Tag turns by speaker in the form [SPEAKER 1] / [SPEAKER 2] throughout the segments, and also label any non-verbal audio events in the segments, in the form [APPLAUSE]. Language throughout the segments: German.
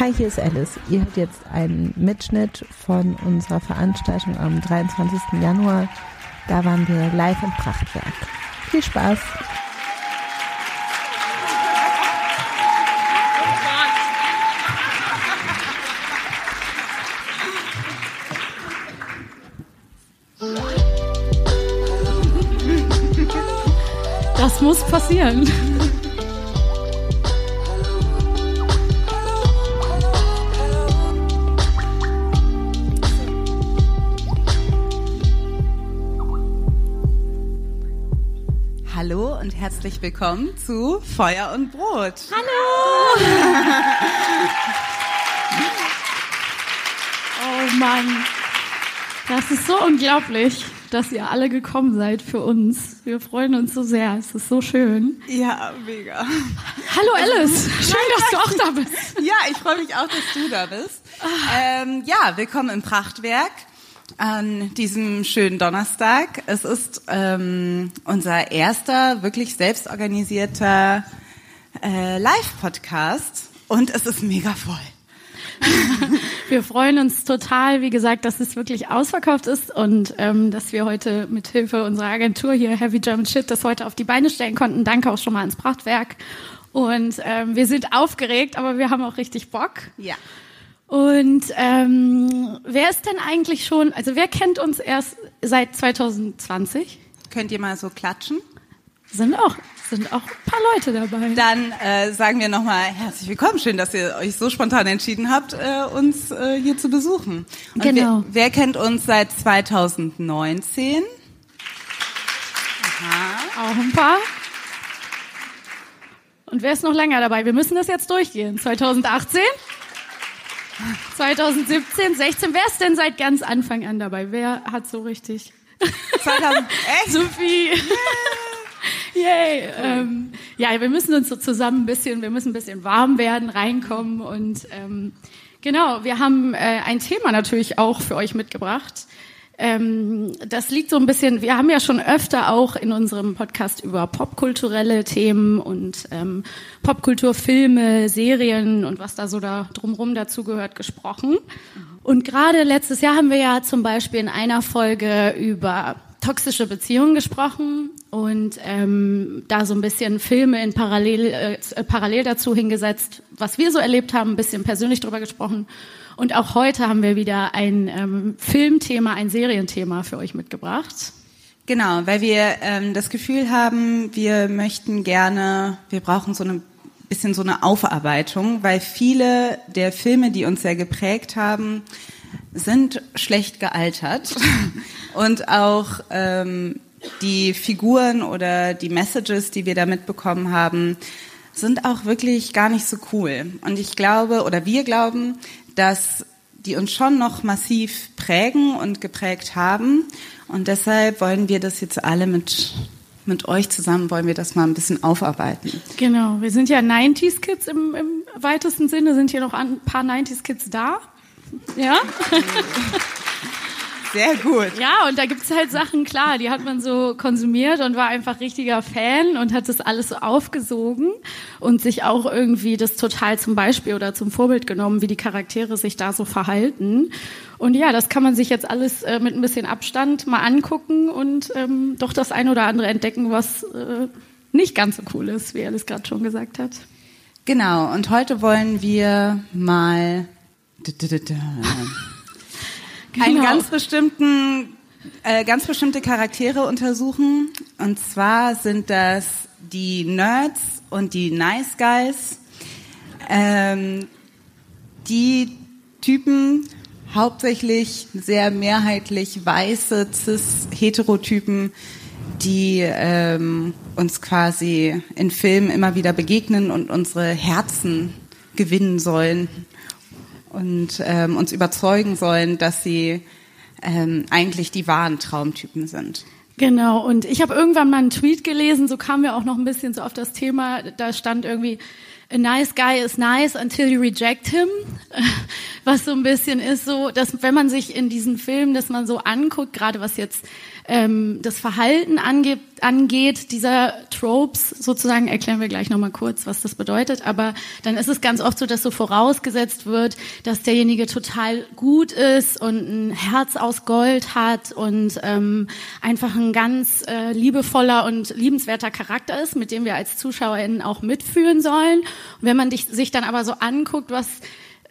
[SPEAKER 1] Hi, hier ist Alice. Ihr hört jetzt einen Mitschnitt von unserer Veranstaltung am 23. Januar. Da waren wir live im Prachtwerk. Viel Spaß!
[SPEAKER 2] Das muss passieren.
[SPEAKER 3] Herzlich willkommen zu Feuer und Brot.
[SPEAKER 2] Hallo! [LAUGHS] oh Mann, das ist so unglaublich, dass ihr alle gekommen seid für uns. Wir freuen uns so sehr. Es ist so schön.
[SPEAKER 3] Ja, mega.
[SPEAKER 2] Hallo Alice, [LAUGHS] schön, dass du auch da bist. [LAUGHS]
[SPEAKER 3] Ja, ich freue mich auch, dass du da bist. Ähm, ja, willkommen im Prachtwerk an diesem schönen Donnerstag. Es ist ähm, unser erster wirklich selbstorganisierter äh, Live-Podcast und es ist mega voll. [LAUGHS]
[SPEAKER 2] wir freuen uns total, wie gesagt, dass es wirklich ausverkauft ist und ähm, dass wir heute mit Hilfe unserer Agentur hier Heavy German Shit das heute auf die Beine stellen konnten. Danke auch schon mal ans Prachtwerk. Und ähm, wir sind aufgeregt, aber wir haben auch richtig Bock.
[SPEAKER 3] Ja.
[SPEAKER 2] Und ähm, wer ist denn eigentlich schon, also wer kennt uns erst seit 2020?
[SPEAKER 3] Könnt ihr mal so klatschen?
[SPEAKER 2] Sind auch, sind auch ein paar Leute dabei.
[SPEAKER 3] Dann äh, sagen wir nochmal herzlich willkommen. Schön, dass ihr euch so spontan entschieden habt, äh, uns äh, hier zu besuchen. Und
[SPEAKER 2] genau.
[SPEAKER 3] Wer, wer kennt uns seit 2019? Aha.
[SPEAKER 2] Auch ein paar. Und wer ist noch länger dabei? Wir müssen das jetzt durchgehen. 2018? 2017, 16. Wer ist denn seit ganz Anfang an dabei? Wer hat so richtig?
[SPEAKER 3] 2000, [LAUGHS] echt?
[SPEAKER 2] Sophie. Yay. Ähm, ja, wir müssen uns so zusammen ein bisschen, wir müssen ein bisschen warm werden, reinkommen und ähm, genau, wir haben äh, ein Thema natürlich auch für euch mitgebracht. Ähm, das liegt so ein bisschen, wir haben ja schon öfter auch in unserem Podcast über popkulturelle Themen und ähm, Popkulturfilme, Serien und was da so da drumrum dazu gehört gesprochen. Und gerade letztes Jahr haben wir ja zum Beispiel in einer Folge über toxische Beziehungen gesprochen und ähm, da so ein bisschen Filme in parallel, äh, parallel dazu hingesetzt, was wir so erlebt haben, ein bisschen persönlich drüber gesprochen. Und auch heute haben wir wieder ein ähm, Filmthema, ein Serienthema für euch mitgebracht.
[SPEAKER 3] Genau, weil wir ähm, das Gefühl haben, wir möchten gerne, wir brauchen so eine bisschen so eine Aufarbeitung, weil viele der Filme, die uns sehr geprägt haben, sind schlecht gealtert [LAUGHS] und auch ähm, die Figuren oder die Messages, die wir da mitbekommen haben, sind auch wirklich gar nicht so cool. Und ich glaube oder wir glauben, dass die uns schon noch massiv prägen und geprägt haben. Und deshalb wollen wir das jetzt alle mit, mit euch zusammen, wollen wir das mal ein bisschen aufarbeiten.
[SPEAKER 2] Genau, wir sind ja 90s-Kids im, im weitesten Sinne, sind hier noch ein paar 90s-Kids da. Ja? [LAUGHS]
[SPEAKER 3] Sehr gut.
[SPEAKER 2] Ja, und da gibt's halt Sachen, klar, die hat man so konsumiert und war einfach richtiger Fan und hat das alles so aufgesogen und sich auch irgendwie das total zum Beispiel oder zum Vorbild genommen, wie die Charaktere sich da so verhalten. Und ja, das kann man sich jetzt alles äh, mit ein bisschen Abstand mal angucken und ähm, doch das ein oder andere entdecken, was äh, nicht ganz so cool ist, wie er das gerade schon gesagt hat.
[SPEAKER 3] Genau, und heute wollen wir mal
[SPEAKER 2] Genau.
[SPEAKER 3] einen ganz bestimmten, äh, ganz bestimmte Charaktere untersuchen. Und zwar sind das die Nerds und die Nice Guys. Ähm, die Typen, hauptsächlich sehr mehrheitlich weiße, cis-Heterotypen, die ähm, uns quasi in Filmen immer wieder begegnen und unsere Herzen gewinnen sollen und ähm, uns überzeugen sollen, dass sie ähm, eigentlich die wahren Traumtypen sind.
[SPEAKER 2] Genau, und ich habe irgendwann mal einen Tweet gelesen, so kamen wir auch noch ein bisschen so auf das Thema, da stand irgendwie, a nice guy is nice until you reject him. [LAUGHS] was so ein bisschen ist, so, dass wenn man sich in diesen Filmen, dass man so anguckt, gerade was jetzt ähm, das Verhalten angeht, angeht, dieser Tropes sozusagen, erklären wir gleich nochmal kurz, was das bedeutet, aber dann ist es ganz oft so, dass so vorausgesetzt wird, dass derjenige total gut ist und ein Herz aus Gold hat und ähm, einfach ein ganz äh, liebevoller und liebenswerter Charakter ist, mit dem wir als ZuschauerInnen auch mitfühlen sollen. Und wenn man sich dann aber so anguckt, was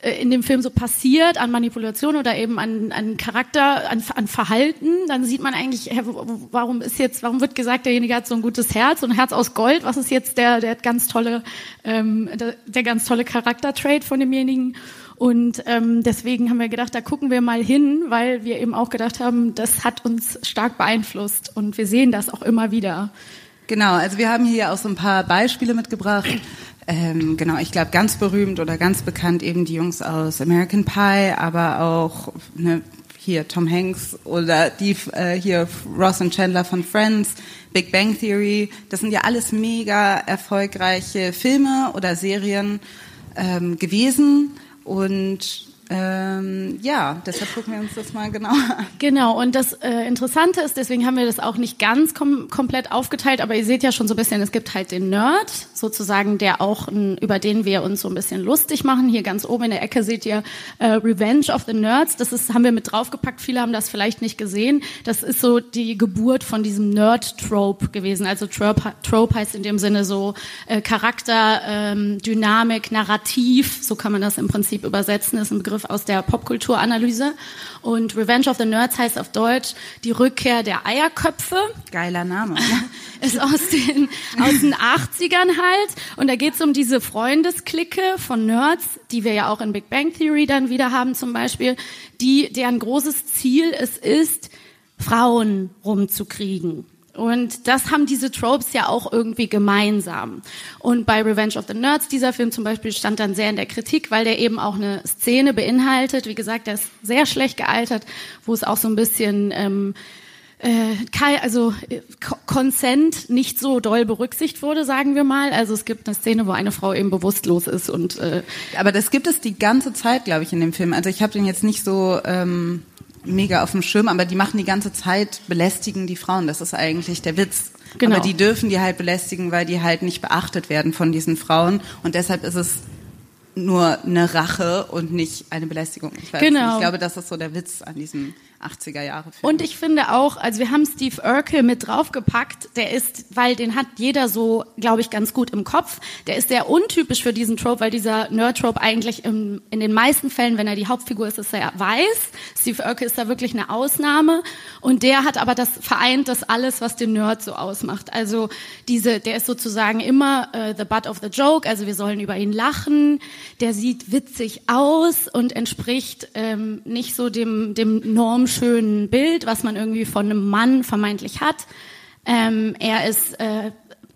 [SPEAKER 2] in dem Film so passiert an Manipulation oder eben an, an Charakter, an, an Verhalten, dann sieht man eigentlich, warum ist jetzt, warum wird gesagt, derjenige hat so ein gutes Herz, so ein Herz aus Gold, was ist jetzt der, der ganz tolle, ähm, der, der ganz tolle Charaktertrade von demjenigen? Und ähm, deswegen haben wir gedacht, da gucken wir mal hin, weil wir eben auch gedacht haben, das hat uns stark beeinflusst und wir sehen das auch immer wieder.
[SPEAKER 3] Genau, also wir haben hier auch so ein paar Beispiele mitgebracht. Ähm, genau, ich glaube ganz berühmt oder ganz bekannt eben die Jungs aus American Pie, aber auch ne, hier Tom Hanks oder die äh, hier Ross und Chandler von Friends, Big Bang Theory. Das sind ja alles mega erfolgreiche Filme oder Serien ähm, gewesen und ähm, ja, deshalb gucken wir uns das mal genauer an.
[SPEAKER 2] Genau, und das äh, Interessante ist, deswegen haben wir das auch nicht ganz kom komplett aufgeteilt, aber ihr seht ja schon so ein bisschen, es gibt halt den Nerd, sozusagen, der auch, n, über den wir uns so ein bisschen lustig machen. Hier ganz oben in der Ecke seht ihr äh, Revenge of the Nerds, das ist, haben wir mit draufgepackt, viele haben das vielleicht nicht gesehen. Das ist so die Geburt von diesem Nerd-Trope gewesen. Also Trope, Trope heißt in dem Sinne so äh, Charakter, ähm, Dynamik, Narrativ, so kann man das im Prinzip übersetzen, ist ein Begriff Begriff aus der Popkulturanalyse. Und Revenge of the Nerds heißt auf Deutsch die Rückkehr der Eierköpfe.
[SPEAKER 3] Geiler Name. [LAUGHS]
[SPEAKER 2] Ist aus den, aus den 80ern halt. Und da geht es um diese Freundesklicke von Nerds, die wir ja auch in Big Bang Theory dann wieder haben zum Beispiel, die, deren großes Ziel es ist, Frauen rumzukriegen. Und das haben diese Tropes ja auch irgendwie gemeinsam. Und bei Revenge of the Nerds, dieser Film zum Beispiel, stand dann sehr in der Kritik, weil der eben auch eine Szene beinhaltet. Wie gesagt, der ist sehr schlecht gealtert, wo es auch so ein bisschen ähm, äh, also äh, Consent nicht so doll berücksichtigt wurde, sagen wir mal. Also es gibt eine Szene, wo eine Frau eben bewusstlos ist und äh,
[SPEAKER 3] aber das gibt es die ganze Zeit, glaube ich, in dem Film. Also ich habe den jetzt nicht so ähm, mega auf dem Schirm, aber die machen die ganze Zeit, belästigen die Frauen. Das ist eigentlich der Witz. Genau. Aber die dürfen die halt belästigen, weil die halt nicht beachtet werden von diesen Frauen. Und deshalb ist es nur eine Rache und nicht eine Belästigung. Ich, genau. Nicht. ich glaube, das ist so der Witz an diesem 80er Jahre Film.
[SPEAKER 2] Und ich finde auch, also wir haben Steve Urkel mit draufgepackt, der ist, weil den hat jeder so, glaube ich, ganz gut im Kopf. Der ist sehr untypisch für diesen Trope, weil dieser Nerd-Trope eigentlich im, in den meisten Fällen, wenn er die Hauptfigur ist, ist er weiß. Steve Urkel ist da wirklich eine Ausnahme. Und der hat aber das vereint, das alles, was den Nerd so ausmacht. Also diese, der ist sozusagen immer uh, the butt of the joke, also wir sollen über ihn lachen. Der sieht witzig aus und entspricht ähm, nicht so dem, dem Norm schönen Bild, was man irgendwie von einem Mann vermeintlich hat. Ähm, er ist äh,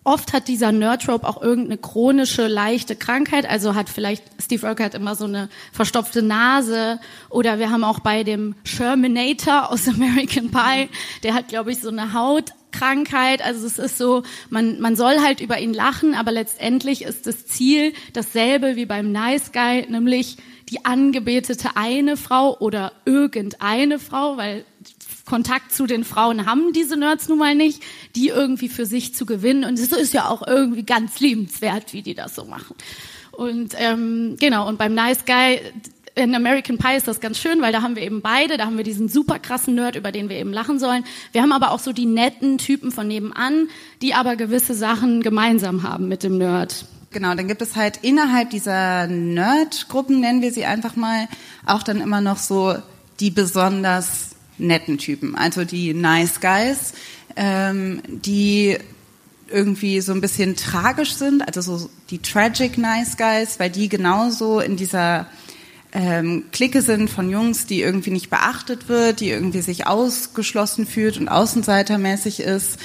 [SPEAKER 2] oft hat dieser Nerdtrope auch irgendeine chronische, leichte Krankheit. Also hat vielleicht, Steve Urkel hat immer so eine verstopfte Nase. Oder wir haben auch bei dem Shermanator aus [LAUGHS] American Pie, der hat, glaube ich, so eine Hautkrankheit. Also es ist so, man, man soll halt über ihn lachen, aber letztendlich ist das Ziel dasselbe wie beim Nice Guy, nämlich die angebetete eine Frau oder irgendeine Frau, weil Kontakt zu den Frauen haben diese Nerds nun mal nicht, die irgendwie für sich zu gewinnen. Und es ist ja auch irgendwie ganz liebenswert, wie die das so machen. Und ähm, genau, und beim Nice Guy, in American Pie ist das ganz schön, weil da haben wir eben beide, da haben wir diesen super krassen Nerd, über den wir eben lachen sollen. Wir haben aber auch so die netten Typen von nebenan, die aber gewisse Sachen gemeinsam haben mit dem Nerd.
[SPEAKER 3] Genau, dann gibt es halt innerhalb dieser Nerd-Gruppen, nennen wir sie einfach mal, auch dann immer noch so die besonders netten Typen, also die Nice Guys, ähm, die irgendwie so ein bisschen tragisch sind, also so die Tragic Nice Guys, weil die genauso in dieser ähm, Clique sind von Jungs, die irgendwie nicht beachtet wird, die irgendwie sich ausgeschlossen fühlt und außenseitermäßig ist.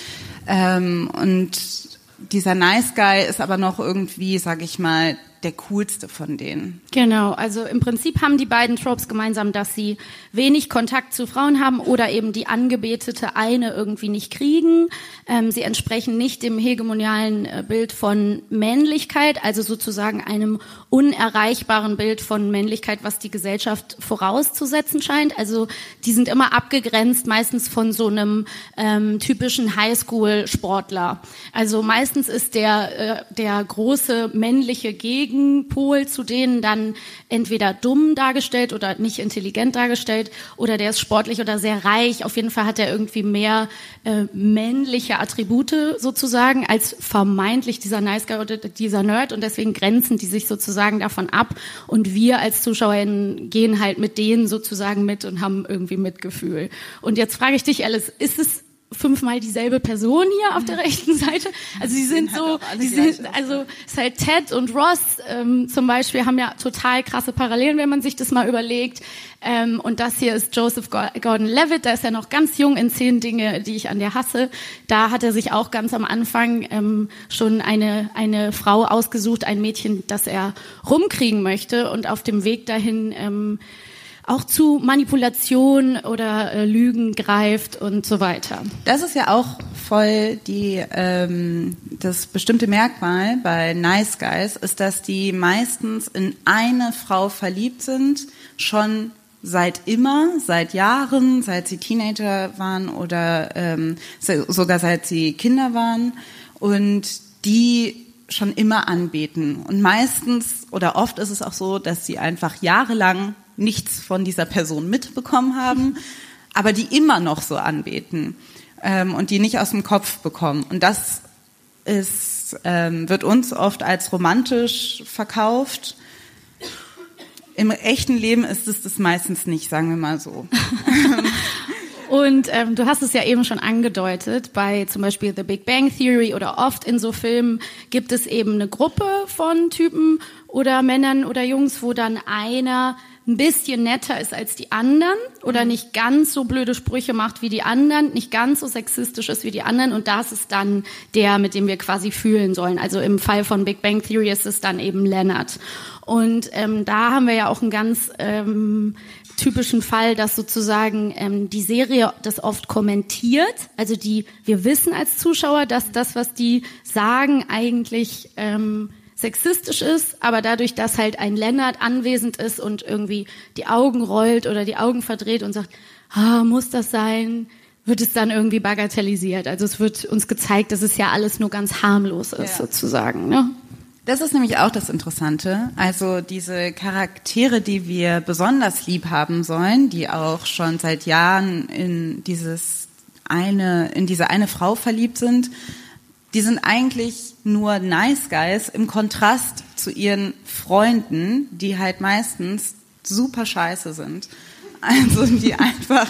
[SPEAKER 3] Ähm, und dieser Nice Guy ist aber noch irgendwie, sag ich mal, der coolste von denen.
[SPEAKER 2] Genau, also im Prinzip haben die beiden Tropes gemeinsam, dass sie wenig Kontakt zu Frauen haben oder eben die angebetete eine irgendwie nicht kriegen. Ähm, sie entsprechen nicht dem hegemonialen äh, Bild von Männlichkeit, also sozusagen einem unerreichbaren Bild von Männlichkeit, was die Gesellschaft vorauszusetzen scheint. Also die sind immer abgegrenzt, meistens von so einem ähm, typischen Highschool-Sportler. Also meistens ist der, äh, der große männliche Gegenpol zu denen dann entweder dumm dargestellt oder nicht intelligent dargestellt oder der ist sportlich oder sehr reich. Auf jeden Fall hat er irgendwie mehr äh, männliche Attribute sozusagen als vermeintlich dieser Nice Guy oder dieser Nerd und deswegen grenzen die sich sozusagen davon ab und wir als ZuschauerInnen gehen halt mit denen sozusagen mit und haben irgendwie Mitgefühl. Und jetzt frage ich dich, Alice, ist es fünfmal dieselbe Person hier auf der rechten Seite. Also sie sind so, die sind, also ist halt Ted und Ross ähm, zum Beispiel haben ja total krasse Parallelen, wenn man sich das mal überlegt. Ähm, und das hier ist Joseph Gordon-Levitt, da ist er noch ganz jung in zehn Dinge, die ich an dir hasse. Da hat er sich auch ganz am Anfang ähm, schon eine eine Frau ausgesucht, ein Mädchen, das er rumkriegen möchte und auf dem Weg dahin ähm, auch zu Manipulation oder äh, Lügen greift und so weiter.
[SPEAKER 3] Das ist ja auch voll die ähm, das bestimmte Merkmal bei Nice Guys ist, dass die meistens in eine Frau verliebt sind, schon seit immer, seit Jahren, seit sie Teenager waren oder ähm, sogar seit sie Kinder waren und die schon immer anbeten. Und meistens oder oft ist es auch so, dass sie einfach jahrelang nichts von dieser Person mitbekommen haben, aber die immer noch so anbeten ähm, und die nicht aus dem Kopf bekommen. Und das ist, ähm, wird uns oft als romantisch verkauft. Im echten Leben ist es das meistens nicht, sagen wir mal so. [LAUGHS]
[SPEAKER 2] Und ähm, du hast es ja eben schon angedeutet, bei zum Beispiel The Big Bang Theory oder oft in so Filmen gibt es eben eine Gruppe von Typen oder Männern oder Jungs, wo dann einer ein bisschen netter ist als die anderen oder nicht ganz so blöde Sprüche macht wie die anderen, nicht ganz so sexistisch ist wie die anderen und das ist dann der, mit dem wir quasi fühlen sollen. Also im Fall von Big Bang Theory ist es dann eben Leonard. Und ähm, da haben wir ja auch einen ganz ähm, typischen Fall, dass sozusagen ähm, die Serie das oft kommentiert. Also die, wir wissen als Zuschauer, dass das, was die sagen, eigentlich ähm, sexistisch ist, aber dadurch, dass halt ein Lennart anwesend ist und irgendwie die Augen rollt oder die Augen verdreht und sagt, ah, muss das sein, wird es dann irgendwie bagatellisiert. Also es wird uns gezeigt, dass es ja alles nur ganz harmlos ist, ja. sozusagen. Ne?
[SPEAKER 3] Das ist nämlich auch das Interessante. Also diese Charaktere, die wir besonders lieb haben sollen, die auch schon seit Jahren in dieses eine, in diese eine Frau verliebt sind, die sind eigentlich nur Nice Guys im Kontrast zu ihren Freunden, die halt meistens super scheiße sind. Also die [LAUGHS] einfach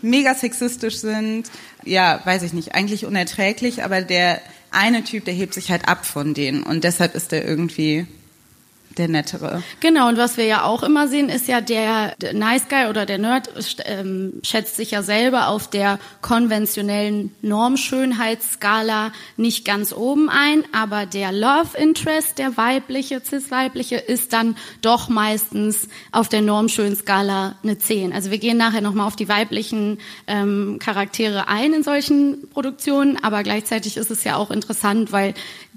[SPEAKER 3] mega sexistisch sind. Ja, weiß ich nicht, eigentlich unerträglich, aber der eine Typ, der hebt sich halt ab von denen und deshalb ist er irgendwie der nettere.
[SPEAKER 2] Genau, und was wir ja auch immer sehen, ist ja der, der Nice Guy oder der Nerd ähm, schätzt sich ja selber auf der konventionellen Normschönheitsskala nicht ganz oben ein, aber der Love Interest, der weibliche, cis-weibliche, ist dann doch meistens auf der Normschönskala eine 10. Also wir gehen nachher nochmal auf die weiblichen ähm, Charaktere ein in solchen Produktionen, aber gleichzeitig ist es ja auch interessant, weil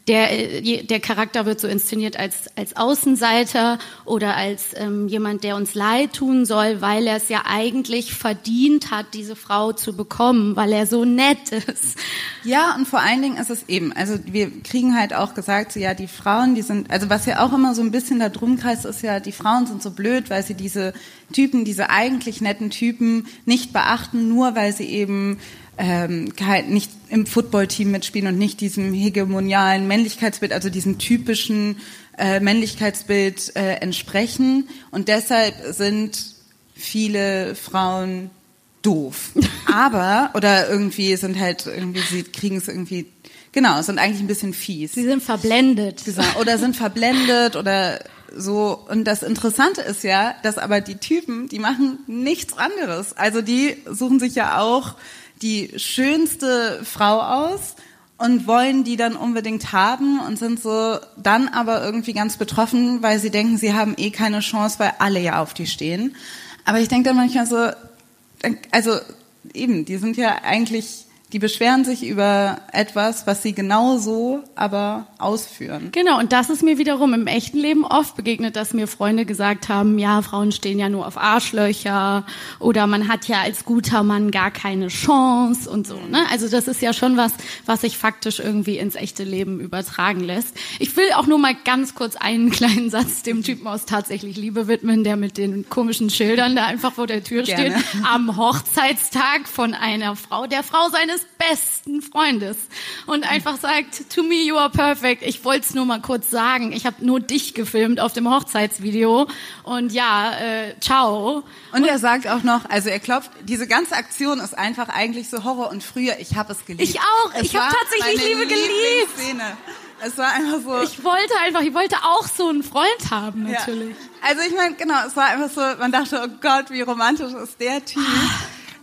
[SPEAKER 2] der, äh, der Charakter wird so inszeniert als, als Außenseiter oder als ähm, jemand, der uns leid tun soll, weil er es ja eigentlich verdient hat, diese Frau zu bekommen, weil er so nett ist.
[SPEAKER 3] Ja, und vor allen Dingen ist es eben, also wir kriegen halt auch gesagt, so, ja, die Frauen, die sind, also was ja auch immer so ein bisschen da drum kreist, ist ja, die Frauen sind so blöd, weil sie diese Typen, diese eigentlich netten Typen nicht beachten, nur weil sie eben ähm, halt nicht im Footballteam mitspielen und nicht diesem hegemonialen Männlichkeitsbild, also diesem typischen äh, Männlichkeitsbild äh, entsprechen. Und deshalb sind viele Frauen doof. [LAUGHS] Aber, oder irgendwie sind halt irgendwie, sie kriegen es irgendwie, genau, sind eigentlich ein bisschen fies.
[SPEAKER 2] Sie sind verblendet.
[SPEAKER 3] Oder sind verblendet oder so. Und das Interessante ist ja, dass aber die Typen, die machen nichts anderes. Also die suchen sich ja auch die schönste Frau aus und wollen die dann unbedingt haben und sind so dann aber irgendwie ganz betroffen, weil sie denken, sie haben eh keine Chance, weil alle ja auf die stehen. Aber ich denke dann manchmal so, also eben, die sind ja eigentlich die beschweren sich über etwas, was sie genauso aber ausführen.
[SPEAKER 2] Genau, und das ist mir wiederum im echten Leben oft begegnet, dass mir Freunde gesagt haben, ja, Frauen stehen ja nur auf Arschlöcher oder man hat ja als guter Mann gar keine Chance und so. Ne? Also das ist ja schon was, was sich faktisch irgendwie ins echte Leben übertragen lässt. Ich will auch nur mal ganz kurz einen [LAUGHS] kleinen Satz dem Typen aus Tatsächlich Liebe widmen, der mit den komischen Schildern da einfach vor der Tür Gerne. steht, am Hochzeitstag von einer Frau, der Frau seines besten Freundes und einfach sagt, to me you are perfect. Ich wollte es nur mal kurz sagen. Ich habe nur dich gefilmt auf dem Hochzeitsvideo und ja, äh, ciao.
[SPEAKER 3] Und, und er sagt auch noch, also er klopft, diese ganze Aktion ist einfach eigentlich so Horror und früher, ich habe es geliebt.
[SPEAKER 2] Ich auch, es ich habe tatsächlich Liebe geliebt. Szene.
[SPEAKER 3] Es war einfach so.
[SPEAKER 2] Ich wollte einfach, ich wollte auch so einen Freund haben, natürlich.
[SPEAKER 3] Ja. Also ich meine, genau, es war einfach so, man dachte, oh Gott, wie romantisch ist der Typ.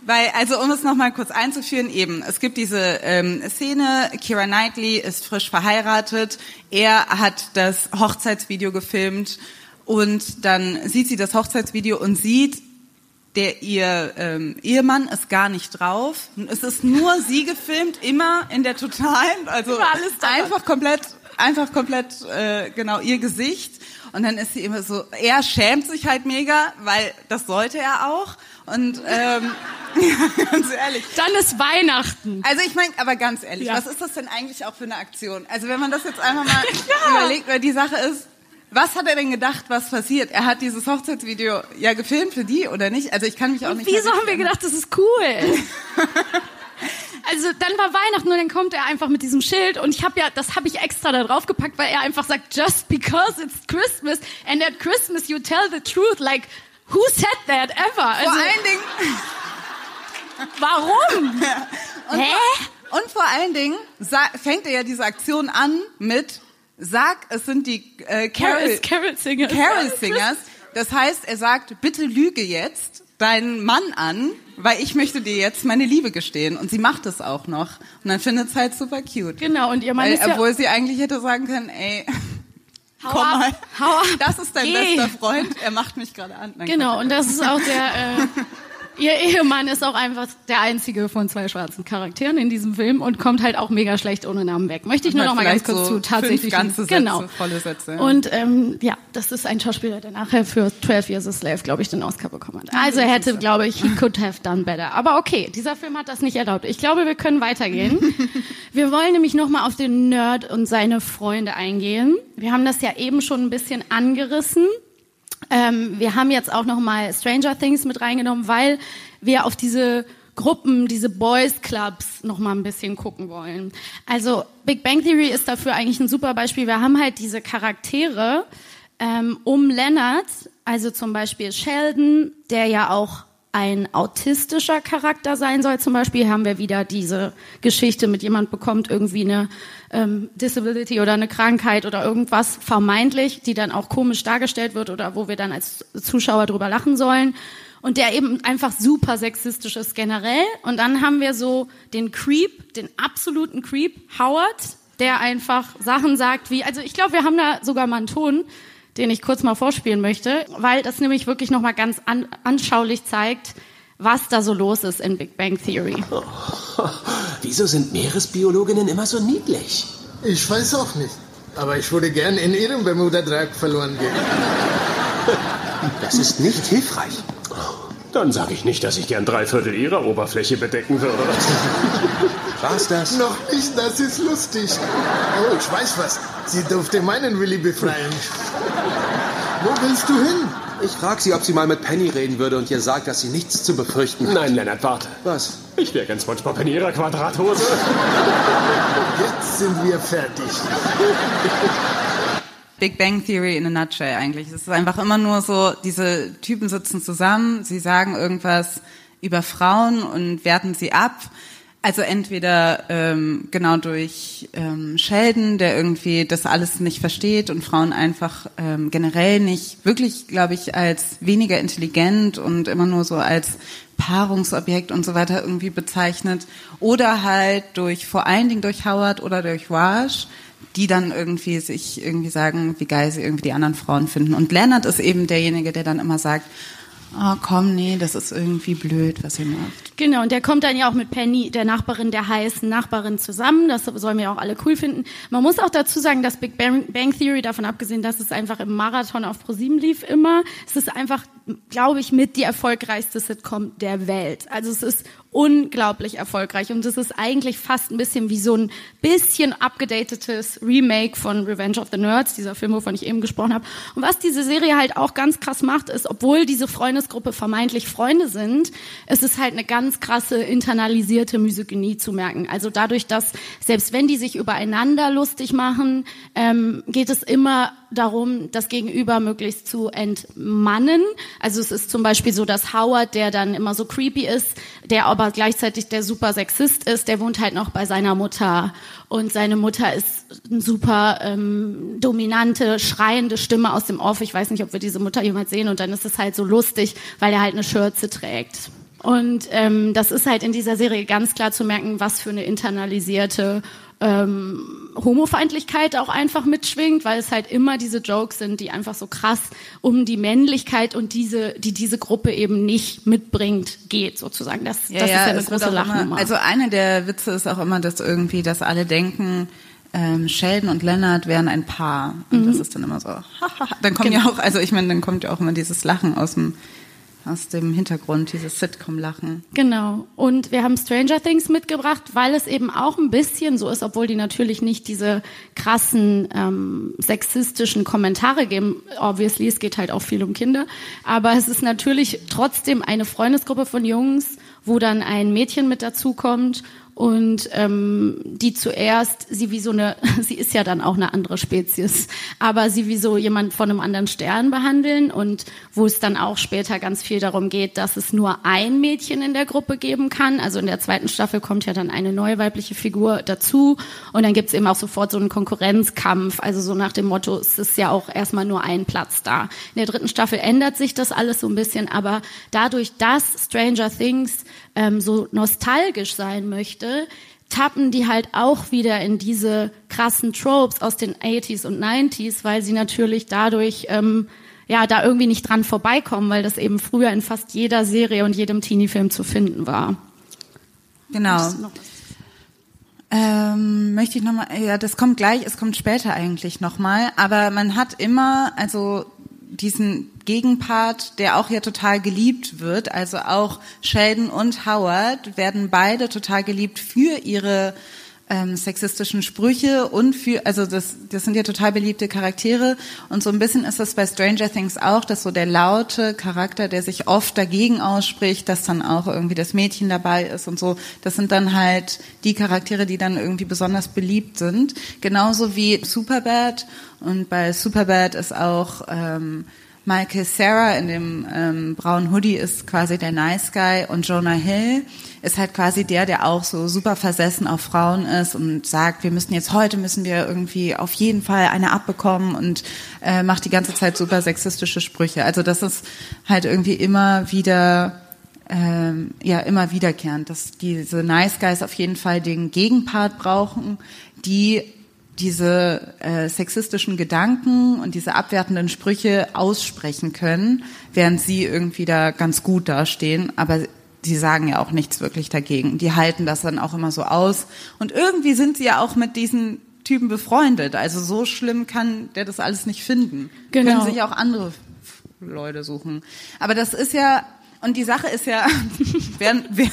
[SPEAKER 3] Weil, also um es nochmal kurz einzuführen, eben, es gibt diese ähm, Szene, Kira Knightley ist frisch verheiratet, er hat das Hochzeitsvideo gefilmt und dann sieht sie das Hochzeitsvideo und sieht, der ihr ähm, Ehemann ist gar nicht drauf. Es ist nur sie gefilmt, immer in der totalen, also einfach komplett, einfach komplett äh, genau ihr Gesicht. Und dann ist sie immer so, er schämt sich halt mega, weil das sollte er auch. Und ähm, [LAUGHS] ja, ganz ehrlich.
[SPEAKER 2] Dann ist Weihnachten.
[SPEAKER 3] Also ich meine, aber ganz ehrlich, ja. was ist das denn eigentlich auch für eine Aktion? Also wenn man das jetzt einfach mal [LAUGHS] ja. überlegt, weil die Sache ist, was hat er denn gedacht, was passiert? Er hat dieses Hochzeitsvideo ja gefilmt für die oder nicht? Also ich kann mich auch
[SPEAKER 2] Und
[SPEAKER 3] nicht.
[SPEAKER 2] Wieso haben wir gedacht, das ist cool? [LAUGHS] also dann war Weihnachten und dann kommt er einfach mit diesem Schild und ich habe ja, das habe ich extra da drauf gepackt, weil er einfach sagt, just because it's Christmas and at Christmas you tell the truth, like who said that ever?
[SPEAKER 3] Also, Vor allen Dingen. [LAUGHS]
[SPEAKER 2] Warum? [LAUGHS]
[SPEAKER 3] Und Hä? Vor, und vor allen Dingen fängt er ja diese Aktion an mit Sag, es sind die äh, Carol, [LAUGHS]
[SPEAKER 2] Carol Singers.
[SPEAKER 3] Carol Singers. Das heißt, er sagt, bitte lüge jetzt deinen Mann an, weil ich möchte dir jetzt meine Liebe gestehen. Und sie macht es auch noch. Und dann findet es halt super cute.
[SPEAKER 2] Genau, und ihr Mann weil, ist
[SPEAKER 3] ja... Obwohl sie eigentlich hätte sagen können, ey... Hau Komm ab, mal. Hau ab. Das ist dein Geh. bester Freund. Er macht mich gerade an.
[SPEAKER 2] Dann genau, und das ist auch der, äh, [LAUGHS] Ihr Ehemann ist auch einfach der einzige von zwei schwarzen Charakteren in diesem Film und kommt halt auch mega schlecht ohne Namen weg. Möchte ich nur noch mal ganz kurz so zu tatsächlich
[SPEAKER 3] ganze Sätze, genau volle Sätze. Ja.
[SPEAKER 2] Und ähm, ja, das ist ein Schauspieler, der nachher für 12 Years a Slave, glaube ich, den Oscar bekommen hat. Also er hätte, glaube ich, he could have done better. Aber okay, dieser Film hat das nicht erlaubt. Ich glaube, wir können weitergehen. [LAUGHS] wir wollen nämlich noch mal auf den Nerd und seine Freunde eingehen. Wir haben das ja eben schon ein bisschen angerissen. Ähm, wir haben jetzt auch noch mal Stranger Things mit reingenommen, weil wir auf diese Gruppen, diese Boys Clubs noch mal ein bisschen gucken wollen. Also Big Bang Theory ist dafür eigentlich ein super Beispiel. Wir haben halt diese Charaktere ähm, um Leonard, also zum Beispiel Sheldon, der ja auch ein autistischer Charakter sein soll. Zum Beispiel haben wir wieder diese Geschichte mit jemand bekommt irgendwie eine ähm, Disability oder eine Krankheit oder irgendwas vermeintlich, die dann auch komisch dargestellt wird oder wo wir dann als Zuschauer drüber lachen sollen. Und der eben einfach super sexistisch ist generell. Und dann haben wir so den Creep, den absoluten Creep, Howard, der einfach Sachen sagt wie, also ich glaube, wir haben da sogar mal einen Ton, den ich kurz mal vorspielen möchte, weil das nämlich wirklich nochmal ganz an, anschaulich zeigt, was da so los ist in Big Bang Theory. Oh, [LAUGHS]
[SPEAKER 4] wieso sind Meeresbiologinnen immer so niedlich?
[SPEAKER 5] Ich weiß auch nicht. Aber ich würde gern in Ihrem Bermuda-Dreieck verloren gehen. [LAUGHS]
[SPEAKER 4] Das ist nicht hilfreich.
[SPEAKER 6] Dann sage ich nicht, dass ich gern drei Viertel Ihrer Oberfläche bedecken würde. [LAUGHS]
[SPEAKER 4] War's das?
[SPEAKER 5] Noch nicht, das ist lustig. Oh, ich weiß was. Sie durfte meinen Willi befreien. Wo willst du hin?
[SPEAKER 4] Ich frage sie, ob sie mal mit Penny reden würde und ihr sagt, dass sie nichts zu befürchten hat.
[SPEAKER 6] Nein, Lennart, warte.
[SPEAKER 4] Was?
[SPEAKER 6] Ich wäre ganz manchmal in ihrer Quadrathose. [LAUGHS]
[SPEAKER 5] Jetzt sind wir fertig.
[SPEAKER 3] Big Bang Theory in a nutshell eigentlich. Es ist einfach immer nur so, diese Typen sitzen zusammen, sie sagen irgendwas über Frauen und werten sie ab. Also entweder ähm, genau durch ähm, Sheldon, der irgendwie das alles nicht versteht und Frauen einfach ähm, generell nicht wirklich, glaube ich, als weniger intelligent und immer nur so als Paarungsobjekt und so weiter irgendwie bezeichnet. Oder halt durch vor allen Dingen durch Howard oder durch Raj, die dann irgendwie sich irgendwie sagen, wie geil sie irgendwie die anderen Frauen finden. Und Leonard ist eben derjenige, der dann immer sagt, oh komm, nee, das ist irgendwie blöd, was ihr macht.
[SPEAKER 2] Genau, und der kommt dann ja auch mit Penny, der Nachbarin der heißen Nachbarin, zusammen. Das sollen wir auch alle cool finden. Man muss auch dazu sagen, dass Big Bang, Bang Theory, davon abgesehen, dass es einfach im Marathon auf ProSieben lief immer, es ist einfach, glaube ich, mit die erfolgreichste Sitcom der Welt. Also es ist unglaublich erfolgreich und es ist eigentlich fast ein bisschen wie so ein bisschen abgedatetes Remake von Revenge of the Nerds, dieser Film, wovon ich eben gesprochen habe. Und was diese Serie halt auch ganz krass macht, ist, obwohl diese Freundesgruppe vermeintlich Freunde sind, es ist halt eine ganz krasse internalisierte Misogynie zu merken. Also dadurch, dass selbst wenn die sich übereinander lustig machen, ähm, geht es immer darum, das Gegenüber möglichst zu entmannen. Also es ist zum Beispiel so, dass Howard, der dann immer so creepy ist, der aber gleichzeitig der super Sexist ist, der wohnt halt noch bei seiner Mutter. Und seine Mutter ist eine super ähm, dominante, schreiende Stimme aus dem Off. Ich weiß nicht, ob wir diese Mutter jemals sehen. Und dann ist es halt so lustig, weil er halt eine Schürze trägt. Und ähm, das ist halt in dieser Serie ganz klar zu merken, was für eine internalisierte ähm, Homofeindlichkeit auch einfach mitschwingt, weil es halt immer diese Jokes sind, die einfach so krass um die Männlichkeit und diese, die diese Gruppe eben nicht mitbringt, geht sozusagen. Das,
[SPEAKER 3] ja,
[SPEAKER 2] das
[SPEAKER 3] ja,
[SPEAKER 2] ist ja eine große Lachnummer.
[SPEAKER 3] also eine der Witze ist auch immer, dass irgendwie, dass alle denken, ähm, Sheldon und Leonard wären ein Paar. Und mhm. das ist dann immer so, [LAUGHS] dann kommt genau. ja auch, also ich meine, dann kommt ja auch immer dieses Lachen aus dem aus dem Hintergrund, dieses Sitcom-Lachen.
[SPEAKER 2] Genau. Und wir haben Stranger Things mitgebracht, weil es eben auch ein bisschen so ist, obwohl die natürlich nicht diese krassen ähm, sexistischen Kommentare geben. Obviously, es geht halt auch viel um Kinder. Aber es ist natürlich trotzdem eine Freundesgruppe von Jungs, wo dann ein Mädchen mit dazukommt und ähm, die zuerst sie wie so eine, [LAUGHS] sie ist ja dann auch eine andere Spezies, aber sie wie so jemand von einem anderen Stern behandeln und wo es dann auch später ganz viel darum geht, dass es nur ein Mädchen in der Gruppe geben kann. Also in der zweiten Staffel kommt ja dann eine neue weibliche Figur dazu und dann gibt es eben auch sofort so einen Konkurrenzkampf, also so nach dem Motto, es ist ja auch erstmal nur ein Platz da. In der dritten Staffel ändert sich das alles so ein bisschen, aber dadurch, dass Stranger Things ähm, so nostalgisch sein möchte, tappen die halt auch wieder in diese krassen Tropes aus den 80s und 90s, weil sie natürlich dadurch ähm, ja da irgendwie nicht dran vorbeikommen, weil das eben früher in fast jeder Serie und jedem Teenie-Film zu finden war.
[SPEAKER 3] Genau. Ähm, möchte ich nochmal, ja, das kommt gleich, es kommt später eigentlich nochmal, aber man hat immer, also diesen Gegenpart, der auch ja total geliebt wird. Also auch Sheldon und Howard werden beide total geliebt für ihre ähm, sexistischen Sprüche und für, also das, das sind ja total beliebte Charaktere. Und so ein bisschen ist das bei Stranger Things auch, dass so der laute Charakter, der sich oft dagegen ausspricht, dass dann auch irgendwie das Mädchen dabei ist und so, das sind dann halt die Charaktere, die dann irgendwie besonders beliebt sind. Genauso wie Superbad. Und bei Superbad ist auch ähm, Michael Sarah in dem ähm, braunen Hoodie ist quasi der Nice Guy und Jonah Hill ist halt quasi der, der auch so super versessen auf Frauen ist und sagt, wir müssen jetzt heute müssen wir irgendwie auf jeden Fall eine abbekommen und äh, macht die ganze Zeit super sexistische Sprüche. Also das ist halt irgendwie immer wieder ähm, ja immer wiederkehrend, dass diese Nice Guys auf jeden Fall den Gegenpart brauchen, die diese äh, sexistischen Gedanken und diese abwertenden Sprüche aussprechen können, während sie irgendwie da ganz gut dastehen, aber sie sagen ja auch nichts wirklich dagegen. Die halten das dann auch immer so aus und irgendwie sind sie ja auch mit diesen Typen befreundet. Also so schlimm kann der das alles nicht finden. Genau. Können sich auch andere Leute suchen. Aber das ist ja und die Sache ist ja, [LAUGHS] wer, wer,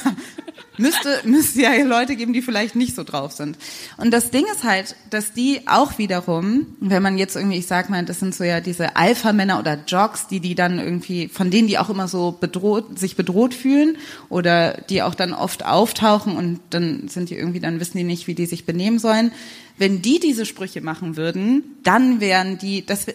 [SPEAKER 3] müsste, müsste ja Leute geben, die vielleicht nicht so drauf sind. Und das Ding ist halt, dass die auch wiederum, wenn man jetzt irgendwie, ich sag mal, das sind so ja diese Alpha-Männer oder Jocks, die die dann irgendwie, von denen die auch immer so bedroht, sich bedroht fühlen oder die auch dann oft auftauchen und dann sind die irgendwie, dann wissen die nicht, wie die sich benehmen sollen. Wenn die diese Sprüche machen würden, dann wären die, das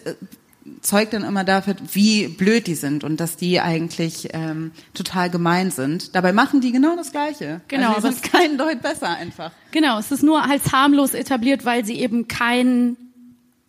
[SPEAKER 3] zeugt dann immer dafür, wie blöd die sind und dass die eigentlich ähm, total gemein sind. Dabei machen die genau das Gleiche.
[SPEAKER 2] Genau,
[SPEAKER 3] also die sind [LAUGHS] kein Deut besser einfach.
[SPEAKER 2] Genau, es ist nur als harmlos etabliert, weil sie eben keinen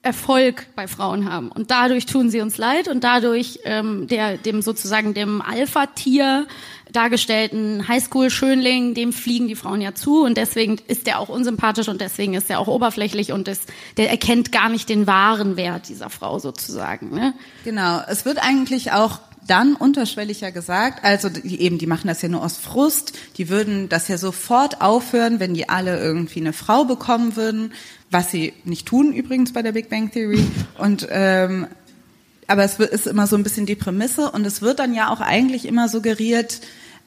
[SPEAKER 2] Erfolg bei Frauen haben. Und dadurch tun sie uns leid und dadurch ähm, der, dem sozusagen dem Alpha-Tier dargestellten Highschool-Schönling, dem fliegen die Frauen ja zu und deswegen ist der auch unsympathisch und deswegen ist er auch oberflächlich und ist, der erkennt gar nicht den wahren Wert dieser Frau sozusagen. Ne?
[SPEAKER 3] Genau, es wird eigentlich auch dann unterschwelliger gesagt, also die, eben, die machen das ja nur aus Frust, die würden das ja sofort aufhören, wenn die alle irgendwie eine Frau bekommen würden, was sie nicht tun übrigens bei der Big Bang Theory. Und ähm, aber es ist immer so ein bisschen die Prämisse und es wird dann ja auch eigentlich immer suggeriert,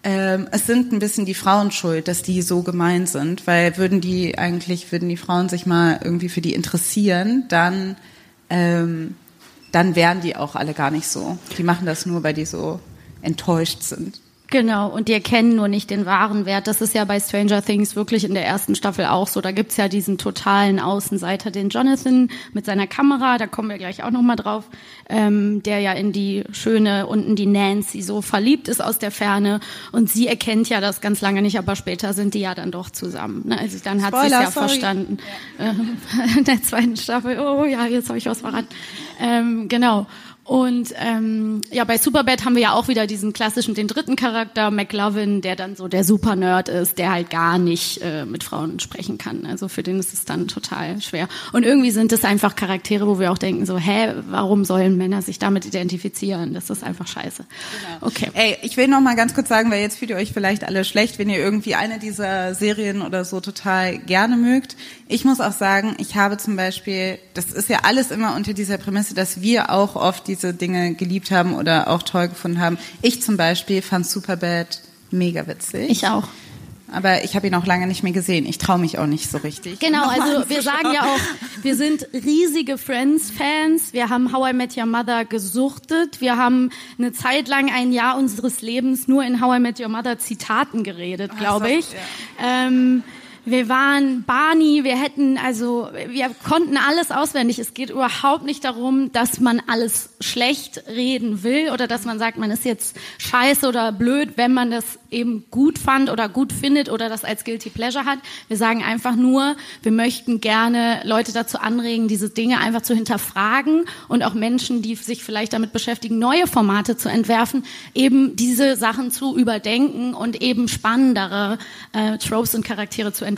[SPEAKER 3] ähm, es sind ein bisschen die Frauen schuld, dass die so gemein sind, weil würden die eigentlich, würden die Frauen sich mal irgendwie für die interessieren, dann, ähm, dann wären die auch alle gar nicht so. Die machen das nur, weil die so enttäuscht sind.
[SPEAKER 2] Genau, und die erkennen nur nicht den wahren Wert. Das ist ja bei Stranger Things wirklich in der ersten Staffel auch so. Da gibt's ja diesen totalen Außenseiter, den Jonathan mit seiner Kamera, da kommen wir gleich auch nochmal drauf, ähm, der ja in die schöne unten die Nancy so verliebt ist aus der Ferne. Und sie erkennt ja das ganz lange nicht, aber später sind die ja dann doch zusammen. Ne? Also dann hat sie es ja sorry. verstanden. Ja. [LAUGHS] in der zweiten Staffel, oh ja, jetzt habe ich was verraten. Ähm, genau. Und ähm, ja, bei Superbad haben wir ja auch wieder diesen klassischen, den dritten Charakter, McLovin, der dann so der Super-Nerd ist, der halt gar nicht äh, mit Frauen sprechen kann. Also für den ist es dann total schwer. Und irgendwie sind es einfach Charaktere, wo wir auch denken so, hä, warum sollen Männer sich damit identifizieren? Das ist einfach scheiße. Genau. Okay.
[SPEAKER 3] Ey, ich will noch mal ganz kurz sagen, weil jetzt fühlt ihr euch vielleicht alle schlecht, wenn ihr irgendwie eine dieser Serien oder so total gerne mögt. Ich muss auch sagen, ich habe zum Beispiel, das ist ja alles immer unter dieser Prämisse, dass wir auch oft diese Dinge geliebt haben oder auch toll gefunden haben. Ich zum Beispiel fand Superbad mega witzig.
[SPEAKER 2] Ich auch.
[SPEAKER 3] Aber ich habe ihn auch lange nicht mehr gesehen. Ich traue mich auch nicht so richtig.
[SPEAKER 2] Genau, also wir sagen ja auch, wir sind riesige Friends-Fans. Wir haben How I Met Your Mother gesuchtet. Wir haben eine Zeit lang, ein Jahr unseres Lebens nur in How I Met Your Mother Zitaten geredet, glaube ich. Ja. Ähm, wir waren Barney, wir hätten, also, wir konnten alles auswendig. Es geht überhaupt nicht darum, dass man alles schlecht reden will oder dass man sagt, man ist jetzt scheiße oder blöd, wenn man das eben gut fand oder gut findet oder das als Guilty Pleasure hat. Wir sagen einfach nur, wir möchten gerne Leute dazu anregen, diese Dinge einfach zu hinterfragen und auch Menschen, die sich vielleicht damit beschäftigen, neue Formate zu entwerfen, eben diese Sachen zu überdenken und eben spannendere äh, Tropes und Charaktere zu entwickeln.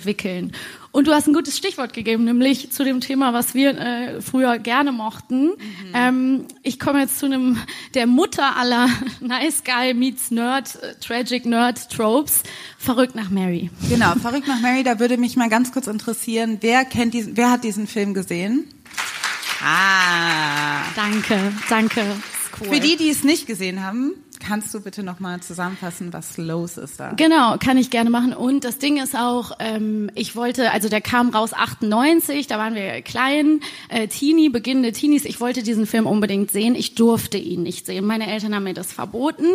[SPEAKER 2] Und du hast ein gutes Stichwort gegeben, nämlich zu dem Thema, was wir äh, früher gerne mochten. Mhm. Ähm, ich komme jetzt zu einem der Mutter aller [LAUGHS] Nice Guy meets Nerd, äh, Tragic Nerd Tropes. Verrückt nach Mary.
[SPEAKER 3] Genau, [LAUGHS] Verrückt nach Mary. Da würde mich mal ganz kurz interessieren, wer kennt diesen, wer hat diesen Film gesehen?
[SPEAKER 2] Ah. Danke, danke.
[SPEAKER 3] Cool. Für die, die es nicht gesehen haben, Kannst du bitte nochmal zusammenfassen, was los ist da?
[SPEAKER 2] Genau, kann ich gerne machen. Und das Ding ist auch, ähm, ich wollte, also der kam raus 98, da waren wir klein, äh, Teenie, beginnende Teenies. Ich wollte diesen Film unbedingt sehen. Ich durfte ihn nicht sehen. Meine Eltern haben mir das verboten,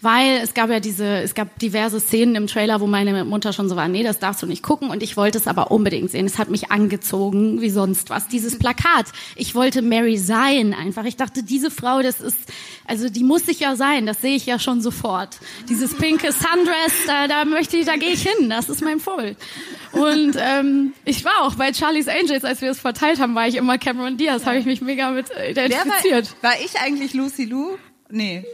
[SPEAKER 2] weil es gab ja diese, es gab diverse Szenen im Trailer, wo meine Mutter schon so war, nee, das darfst du nicht gucken. Und ich wollte es aber unbedingt sehen. Es hat mich angezogen, wie sonst was. Dieses Plakat. Ich wollte Mary sein einfach. Ich dachte, diese Frau, das ist, also die muss ich ja sein. Das sehe ja schon sofort. Dieses pinke Sundress, da, da möchte ich, da gehe ich hin. Das ist mein Vorbild. Und ähm, ich war auch bei Charlie's Angels, als wir es verteilt haben, war ich immer Cameron Diaz, habe ich mich mega mit identifiziert.
[SPEAKER 3] War, war ich eigentlich Lucy Lou? Nee.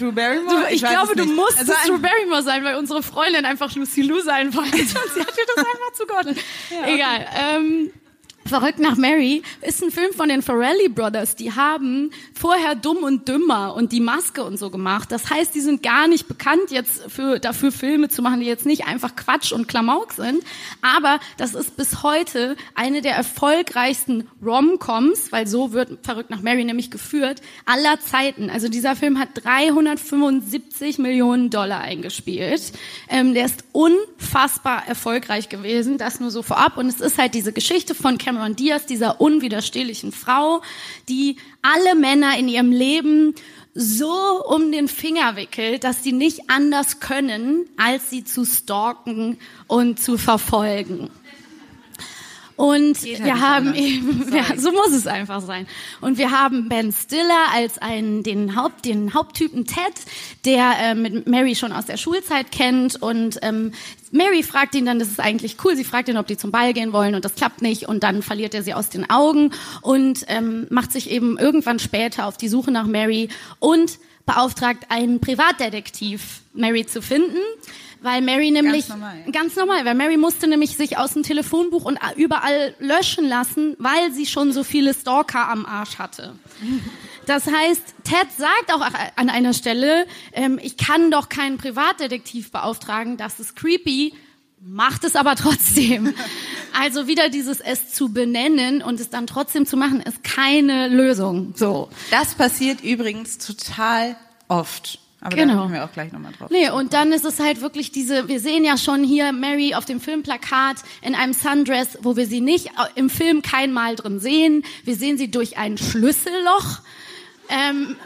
[SPEAKER 3] Drew Barrymore?
[SPEAKER 2] Du, ich, ich glaube, du musstest also Drew Barrymore sein, weil unsere Freundin einfach Lucy Lou sein wollte. [LAUGHS] Und sie hat dir das einfach zugeordnet. Ja, Egal. Ähm, Verrückt nach Mary ist ein Film von den Farrelly Brothers. Die haben vorher Dumm und Dümmer und die Maske und so gemacht. Das heißt, die sind gar nicht bekannt jetzt für, dafür Filme zu machen, die jetzt nicht einfach Quatsch und Klamauk sind. Aber das ist bis heute eine der erfolgreichsten Rom-Coms, weil so wird Verrückt nach Mary nämlich geführt, aller Zeiten. Also dieser Film hat 375 Millionen Dollar eingespielt. Ähm, der ist unfassbar erfolgreich gewesen, das nur so vorab. Und es ist halt diese Geschichte von Cameron Cameron Diaz, dieser unwiderstehlichen Frau, die alle Männer in ihrem Leben so um den Finger wickelt, dass sie nicht anders können, als sie zu stalken und zu verfolgen. Und
[SPEAKER 3] halt
[SPEAKER 2] wir haben
[SPEAKER 3] anders.
[SPEAKER 2] eben, [LAUGHS] ja, so muss es einfach sein. Und wir haben Ben Stiller als einen, den Haupt, den Haupttypen Ted, der äh, mit Mary schon aus der Schulzeit kennt und ähm, Mary fragt ihn dann, das ist eigentlich cool, sie fragt ihn, ob die zum Ball gehen wollen und das klappt nicht und dann verliert er sie aus den Augen und ähm, macht sich eben irgendwann später auf die Suche nach Mary und beauftragt einen Privatdetektiv, Mary zu finden. Weil Mary nämlich
[SPEAKER 3] normal.
[SPEAKER 2] ganz normal, weil Mary musste nämlich sich aus dem Telefonbuch und überall löschen lassen, weil sie schon so viele Stalker am Arsch hatte. Das heißt, Ted sagt auch an einer Stelle, ähm, ich kann doch keinen Privatdetektiv beauftragen, das ist creepy, macht es aber trotzdem. [LAUGHS] Also wieder dieses es zu benennen und es dann trotzdem zu machen, ist keine Lösung. So.
[SPEAKER 3] Das passiert übrigens total oft. Aber
[SPEAKER 2] Genau.
[SPEAKER 3] da kommen wir auch gleich nochmal drauf.
[SPEAKER 2] Nee, und dann ist es halt wirklich diese, wir sehen ja schon hier Mary auf dem Filmplakat in einem Sundress, wo wir sie nicht im Film kein Mal drin sehen. Wir sehen sie durch ein Schlüsselloch. Ähm,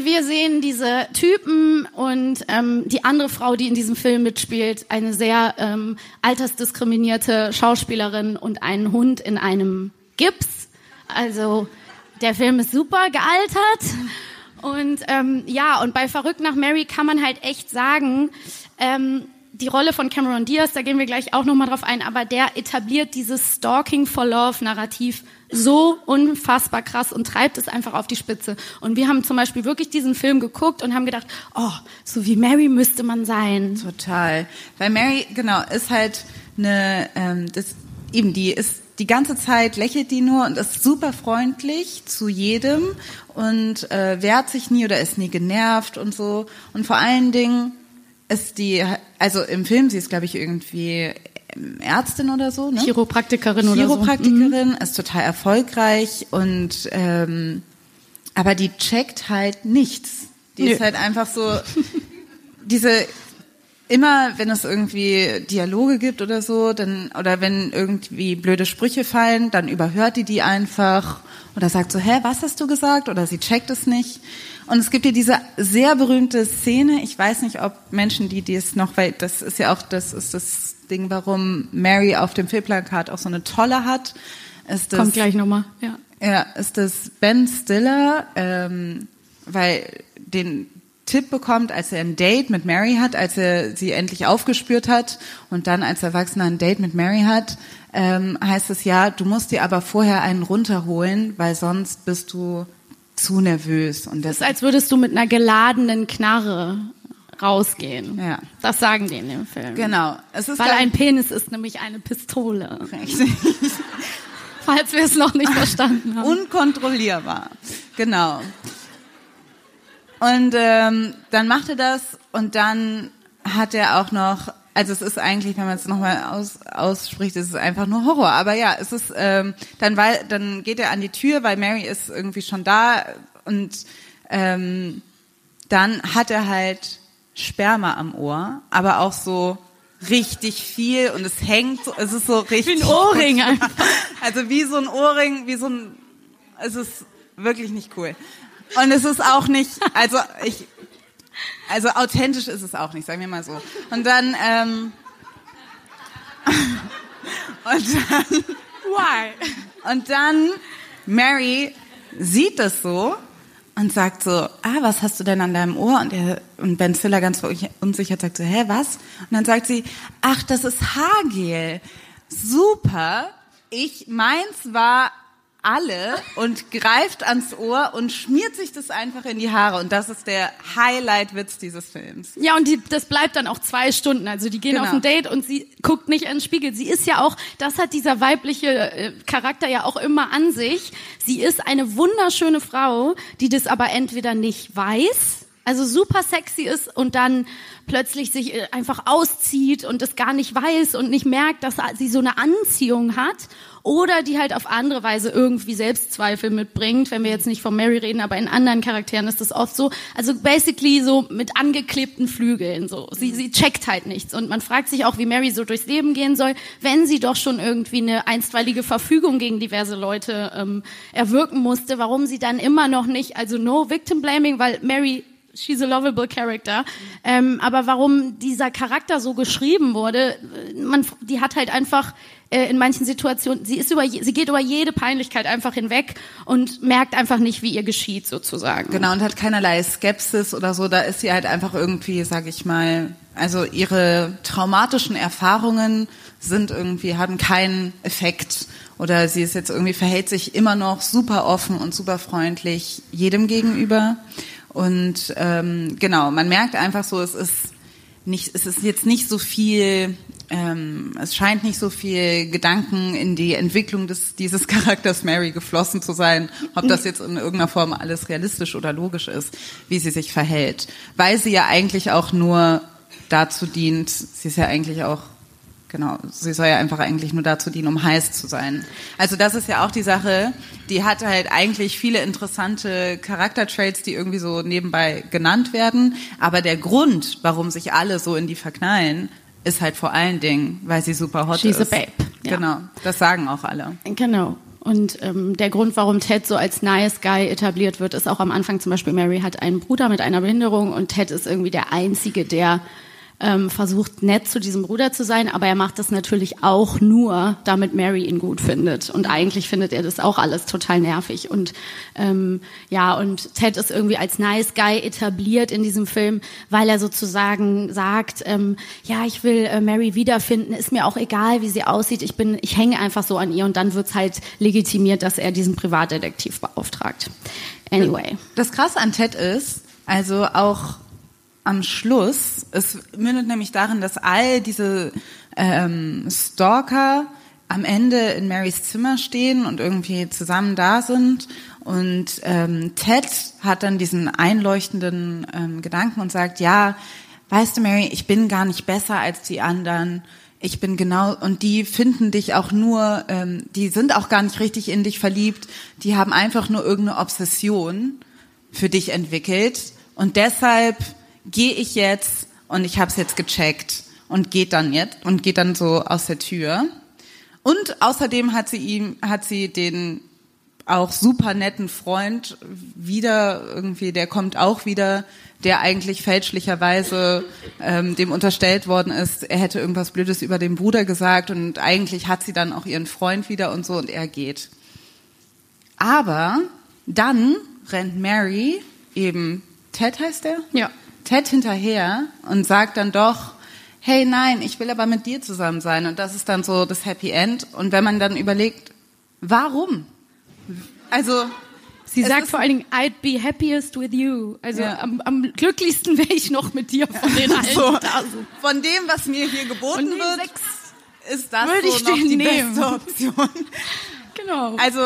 [SPEAKER 2] wir sehen diese Typen und ähm, die andere Frau, die in diesem Film mitspielt, eine sehr ähm, altersdiskriminierte Schauspielerin und einen Hund in einem Gips. Also der Film ist super gealtert. Und ähm, ja, und bei Verrückt nach Mary kann man halt echt sagen, ähm, die Rolle von Cameron Diaz, da gehen wir gleich auch nochmal drauf ein, aber der etabliert dieses Stalking for Love Narrativ so unfassbar krass und treibt es einfach auf die Spitze. Und wir haben zum Beispiel wirklich diesen Film geguckt und haben gedacht, oh, so wie Mary müsste man sein.
[SPEAKER 3] Total. Weil Mary, genau, ist halt eine, ähm, das, eben, die ist die ganze Zeit lächelt die nur und ist super freundlich zu jedem und äh, wehrt sich nie oder ist nie genervt und so. Und vor allen Dingen ist die, also im Film, sie ist, glaube ich, irgendwie Ärztin oder so, ne?
[SPEAKER 2] Chiropraktikerin oder so. Mhm.
[SPEAKER 3] Chiropraktikerin, ist total erfolgreich und ähm, aber die checkt halt nichts. Die
[SPEAKER 2] Nö.
[SPEAKER 3] ist halt einfach so diese immer, wenn es irgendwie Dialoge gibt oder so, dann oder wenn irgendwie blöde Sprüche fallen, dann überhört die die einfach oder sagt so, hä, was hast du gesagt? Oder sie checkt es nicht. Und es gibt hier diese sehr berühmte Szene. Ich weiß nicht, ob Menschen, die die es noch, weil das ist ja auch, das ist das Ding, warum Mary auf dem Filmplakat auch so eine tolle hat. Ist das,
[SPEAKER 2] Kommt gleich nochmal, ja.
[SPEAKER 3] ja, ist das Ben Stiller, ähm, weil den Tipp bekommt, als er ein Date mit Mary hat, als er sie endlich aufgespürt hat und dann als Erwachsener ein Date mit Mary hat, ähm, heißt es ja, du musst dir aber vorher einen runterholen, weil sonst bist du zu nervös. Und das
[SPEAKER 2] ist, als würdest du mit einer geladenen Knarre rausgehen.
[SPEAKER 3] Ja.
[SPEAKER 2] Das sagen die in dem Film.
[SPEAKER 3] Genau. Es ist
[SPEAKER 2] Weil ein Penis ist nämlich eine Pistole.
[SPEAKER 3] Richtig. [LAUGHS]
[SPEAKER 2] Falls wir es noch nicht [LAUGHS] verstanden haben.
[SPEAKER 3] Unkontrollierbar. Genau. Und ähm, dann macht er das und dann hat er auch noch, also es ist eigentlich, wenn man es nochmal aus, ausspricht, es ist einfach nur Horror. Aber ja, es ist, ähm, dann, weil, dann geht er an die Tür, weil Mary ist irgendwie schon da und ähm, dann hat er halt Sperma am Ohr, aber auch so richtig viel und es hängt, es ist so richtig.
[SPEAKER 2] Wie ein Ohrring einfach. [LAUGHS]
[SPEAKER 3] Also wie so ein Ohrring, wie so ein, es ist wirklich nicht cool. Und es ist auch nicht, also ich, also authentisch ist es auch nicht, sagen wir mal so. Und dann, ähm, [LAUGHS] und dann,
[SPEAKER 2] Why?
[SPEAKER 3] und dann, Mary sieht das so und sagt so, ah, was hast du denn an deinem Ohr? Und, er, und Ben Stiller ganz unsicher sagt so, hä, was? Und dann sagt sie, ach, das ist Haargel. Super. Ich, meins war alle und greift ans Ohr und schmiert sich das einfach in die Haare. Und das ist der Highlight-Witz dieses Films.
[SPEAKER 2] Ja, und die, das bleibt dann auch zwei Stunden. Also die gehen
[SPEAKER 3] Genau.
[SPEAKER 2] auf ein Date und sie guckt nicht in den Spiegel. Sie ist ja auch, das hat dieser weibliche äh, Charakter ja auch immer an sich. Sie ist eine wunderschöne Frau, die das aber entweder nicht weiß, also super sexy ist und dann plötzlich sich äh, einfach auszieht und es gar nicht weiß und nicht merkt, dass sie so eine Anziehung hat oder die halt auf andere Weise irgendwie Selbstzweifel mitbringt, wenn wir jetzt nicht von Mary reden, aber in anderen Charakteren ist das oft so, also basically so mit angeklebten Flügeln so. Sie, sie checkt halt nichts. Und man fragt sich auch, wie Mary so durchs Leben gehen soll, wenn sie doch schon irgendwie eine einstweilige Verfügung gegen diverse Leute ähm, erwirken musste, warum sie dann immer noch nicht, also no victim blaming, weil Mary she's a lovable character. Ähm, aber warum dieser Charakter so geschrieben wurde, man, die hat halt einfach äh, in manchen Situationen, sie ist über, sie geht über jede Peinlichkeit einfach hinweg und merkt einfach nicht, wie ihr geschieht sozusagen.
[SPEAKER 3] Genau und hat keinerlei Skepsis oder so. Da ist sie halt einfach irgendwie, sag ich mal, also ihre traumatischen Erfahrungen sind irgendwie haben keinen Effekt oder sie ist jetzt irgendwie verhält sich immer noch super offen und super freundlich jedem gegenüber und ähm, genau man merkt einfach so es ist nicht es ist jetzt nicht so viel ähm, es scheint nicht so viel Gedanken in die Entwicklung des, dieses [LAUGHS] Charakters Mary geflossen zu sein, ob das jetzt in irgendeiner Form alles realistisch oder logisch ist, wie sie sich verhält. Weil sie ja eigentlich auch nur dazu dient, sie ist ja eigentlich auch Genau, sie soll ja einfach eigentlich nur dazu dienen, um heiß zu sein. Also das ist ja auch die Sache, die hat halt eigentlich viele interessante Charaktertraits, die irgendwie so nebenbei genannt werden. Aber der Grund, warum sich alle so in die verknallen, ist halt vor allen Dingen, weil sie super hot
[SPEAKER 2] She's
[SPEAKER 3] ist.
[SPEAKER 2] a babe. Ja.
[SPEAKER 3] Genau, das sagen auch alle.
[SPEAKER 2] Genau. Und ähm, der Grund, warum Ted so als Nice Guy etabliert wird, ist auch am Anfang zum Beispiel, Mary hat einen Bruder mit einer Behinderung und Ted ist irgendwie der Einzige, der ähm, versucht nett zu diesem Bruder zu sein, aber er macht das natürlich auch nur, damit Mary ihn gut findet. Und eigentlich findet er das auch alles total nervig. Und ähm, ja, und Ted ist irgendwie als Nice Guy etabliert in diesem Film, weil er sozusagen sagt, ähm, ja, ich will äh, Mary wiederfinden, ist mir auch egal, wie sie aussieht, ich bin, ich hänge einfach so an ihr und dann wird's halt legitimiert, dass er diesen Privatdetektiv beauftragt. Anyway.
[SPEAKER 3] Das Krasse an Ted ist, also auch am Schluss, es mündet nämlich darin, dass all diese ähm, Stalker am Ende in Marys Zimmer stehen und irgendwie zusammen da sind. Und ähm, Ted hat dann diesen einleuchtenden ähm, Gedanken und sagt, ja, weißt du, Mary, ich bin gar nicht besser als die anderen. Ich bin genau, und die finden dich auch nur, ähm, die sind auch gar nicht richtig in dich verliebt. Die haben einfach nur irgendeine Obsession für dich entwickelt. Und deshalb gehe ich jetzt und ich habe es jetzt gecheckt und geht dann jetzt und geht dann so aus der Tür. Und außerdem hat sie ihm, hat sie den auch super netten Freund wieder irgendwie, der kommt auch wieder, der eigentlich fälschlicherweise ähm, dem unterstellt worden ist, er hätte irgendwas Blödes über den Bruder gesagt und eigentlich hat sie dann auch ihren Freund wieder und so und er geht. Aber dann rennt Mary, eben Ted heißt er?
[SPEAKER 2] Ja.
[SPEAKER 3] Ted hinterher und sagt dann doch, hey nein, ich will aber mit dir zusammen sein. Und das ist dann so das Happy End. Und wenn man dann überlegt, warum? Also
[SPEAKER 2] Sie sagt vor allen Dingen, I'd be happiest with you. Also
[SPEAKER 3] Ja.
[SPEAKER 2] am, am glücklichsten wäre ich noch mit dir von den allen
[SPEAKER 3] so, von dem, was mir hier geboten wird,
[SPEAKER 2] sechs
[SPEAKER 3] ist das
[SPEAKER 2] würde
[SPEAKER 3] so
[SPEAKER 2] ich
[SPEAKER 3] noch die
[SPEAKER 2] nehmen.
[SPEAKER 3] beste Option.
[SPEAKER 2] Genau.
[SPEAKER 3] Also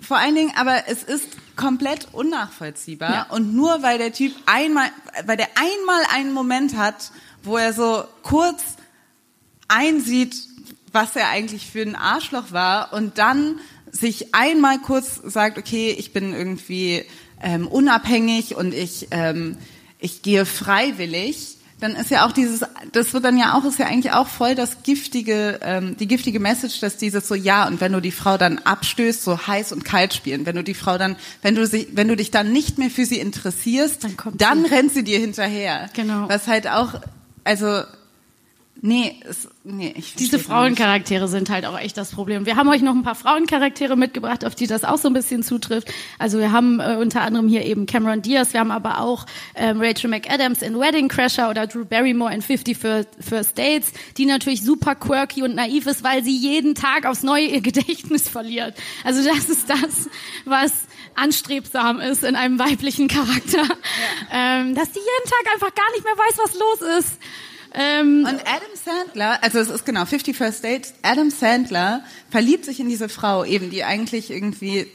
[SPEAKER 3] vor allen Dingen, aber es ist komplett unnachvollziehbar.
[SPEAKER 2] Ja.
[SPEAKER 3] Und nur weil der Typ einmal, weil der einmal einen Moment hat, wo er so kurz einsieht, was er eigentlich für ein Arschloch war und dann sich einmal kurz sagt, okay, ich bin irgendwie ähm, unabhängig und ich, ähm, ich gehe freiwillig, dann ist ja auch dieses, das wird dann ja auch, ist ja eigentlich auch voll das giftige, ähm, die giftige Message, dass dieses so, ja, und wenn du die Frau dann abstößt, so heiß und kalt spielen, wenn du die Frau dann, wenn du sie, wenn du dich dann nicht mehr für sie interessierst,
[SPEAKER 2] Dann kommt
[SPEAKER 3] dann
[SPEAKER 2] sie.
[SPEAKER 3] rennt sie dir hinterher.
[SPEAKER 2] Genau.
[SPEAKER 3] Was halt auch, also, nee, es, nee, ich
[SPEAKER 2] Diese
[SPEAKER 3] versteh's nicht.
[SPEAKER 2] Frauencharaktere sind halt auch echt das Problem. Wir haben euch noch ein paar Frauencharaktere mitgebracht, auf die das auch so ein bisschen zutrifft. Also wir haben äh, unter anderem hier eben Cameron Diaz, wir haben aber auch ähm, Rachel McAdams in Wedding Crasher oder Drew Barrymore in 50 First, First Dates, die natürlich super quirky und naiv ist, weil sie jeden Tag aufs Neue ihr [LAUGHS] Gedächtnis verliert. Also das ist das, was anstrebsam ist in einem weiblichen Charakter, ähm, dass die jeden Tag einfach gar nicht mehr weiß, was los ist. Ähm,
[SPEAKER 3] Und Adam Sandler, also es ist genau 50 First Dates, Adam Sandler verliebt sich in diese Frau eben, die eigentlich irgendwie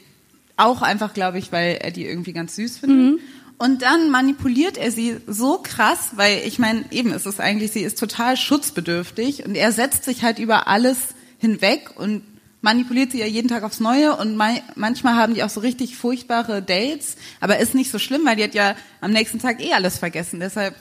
[SPEAKER 3] auch einfach, glaube ich, weil er die irgendwie ganz süß findet. Und dann manipuliert er sie so krass, weil ich meine, eben ist es eigentlich, sie ist total schutzbedürftig und er setzt sich halt über alles hinweg und manipuliert sie ja jeden Tag aufs Neue und ma manchmal haben die auch so richtig furchtbare Dates, aber ist nicht so schlimm, weil die hat ja am nächsten Tag eh alles vergessen. Deshalb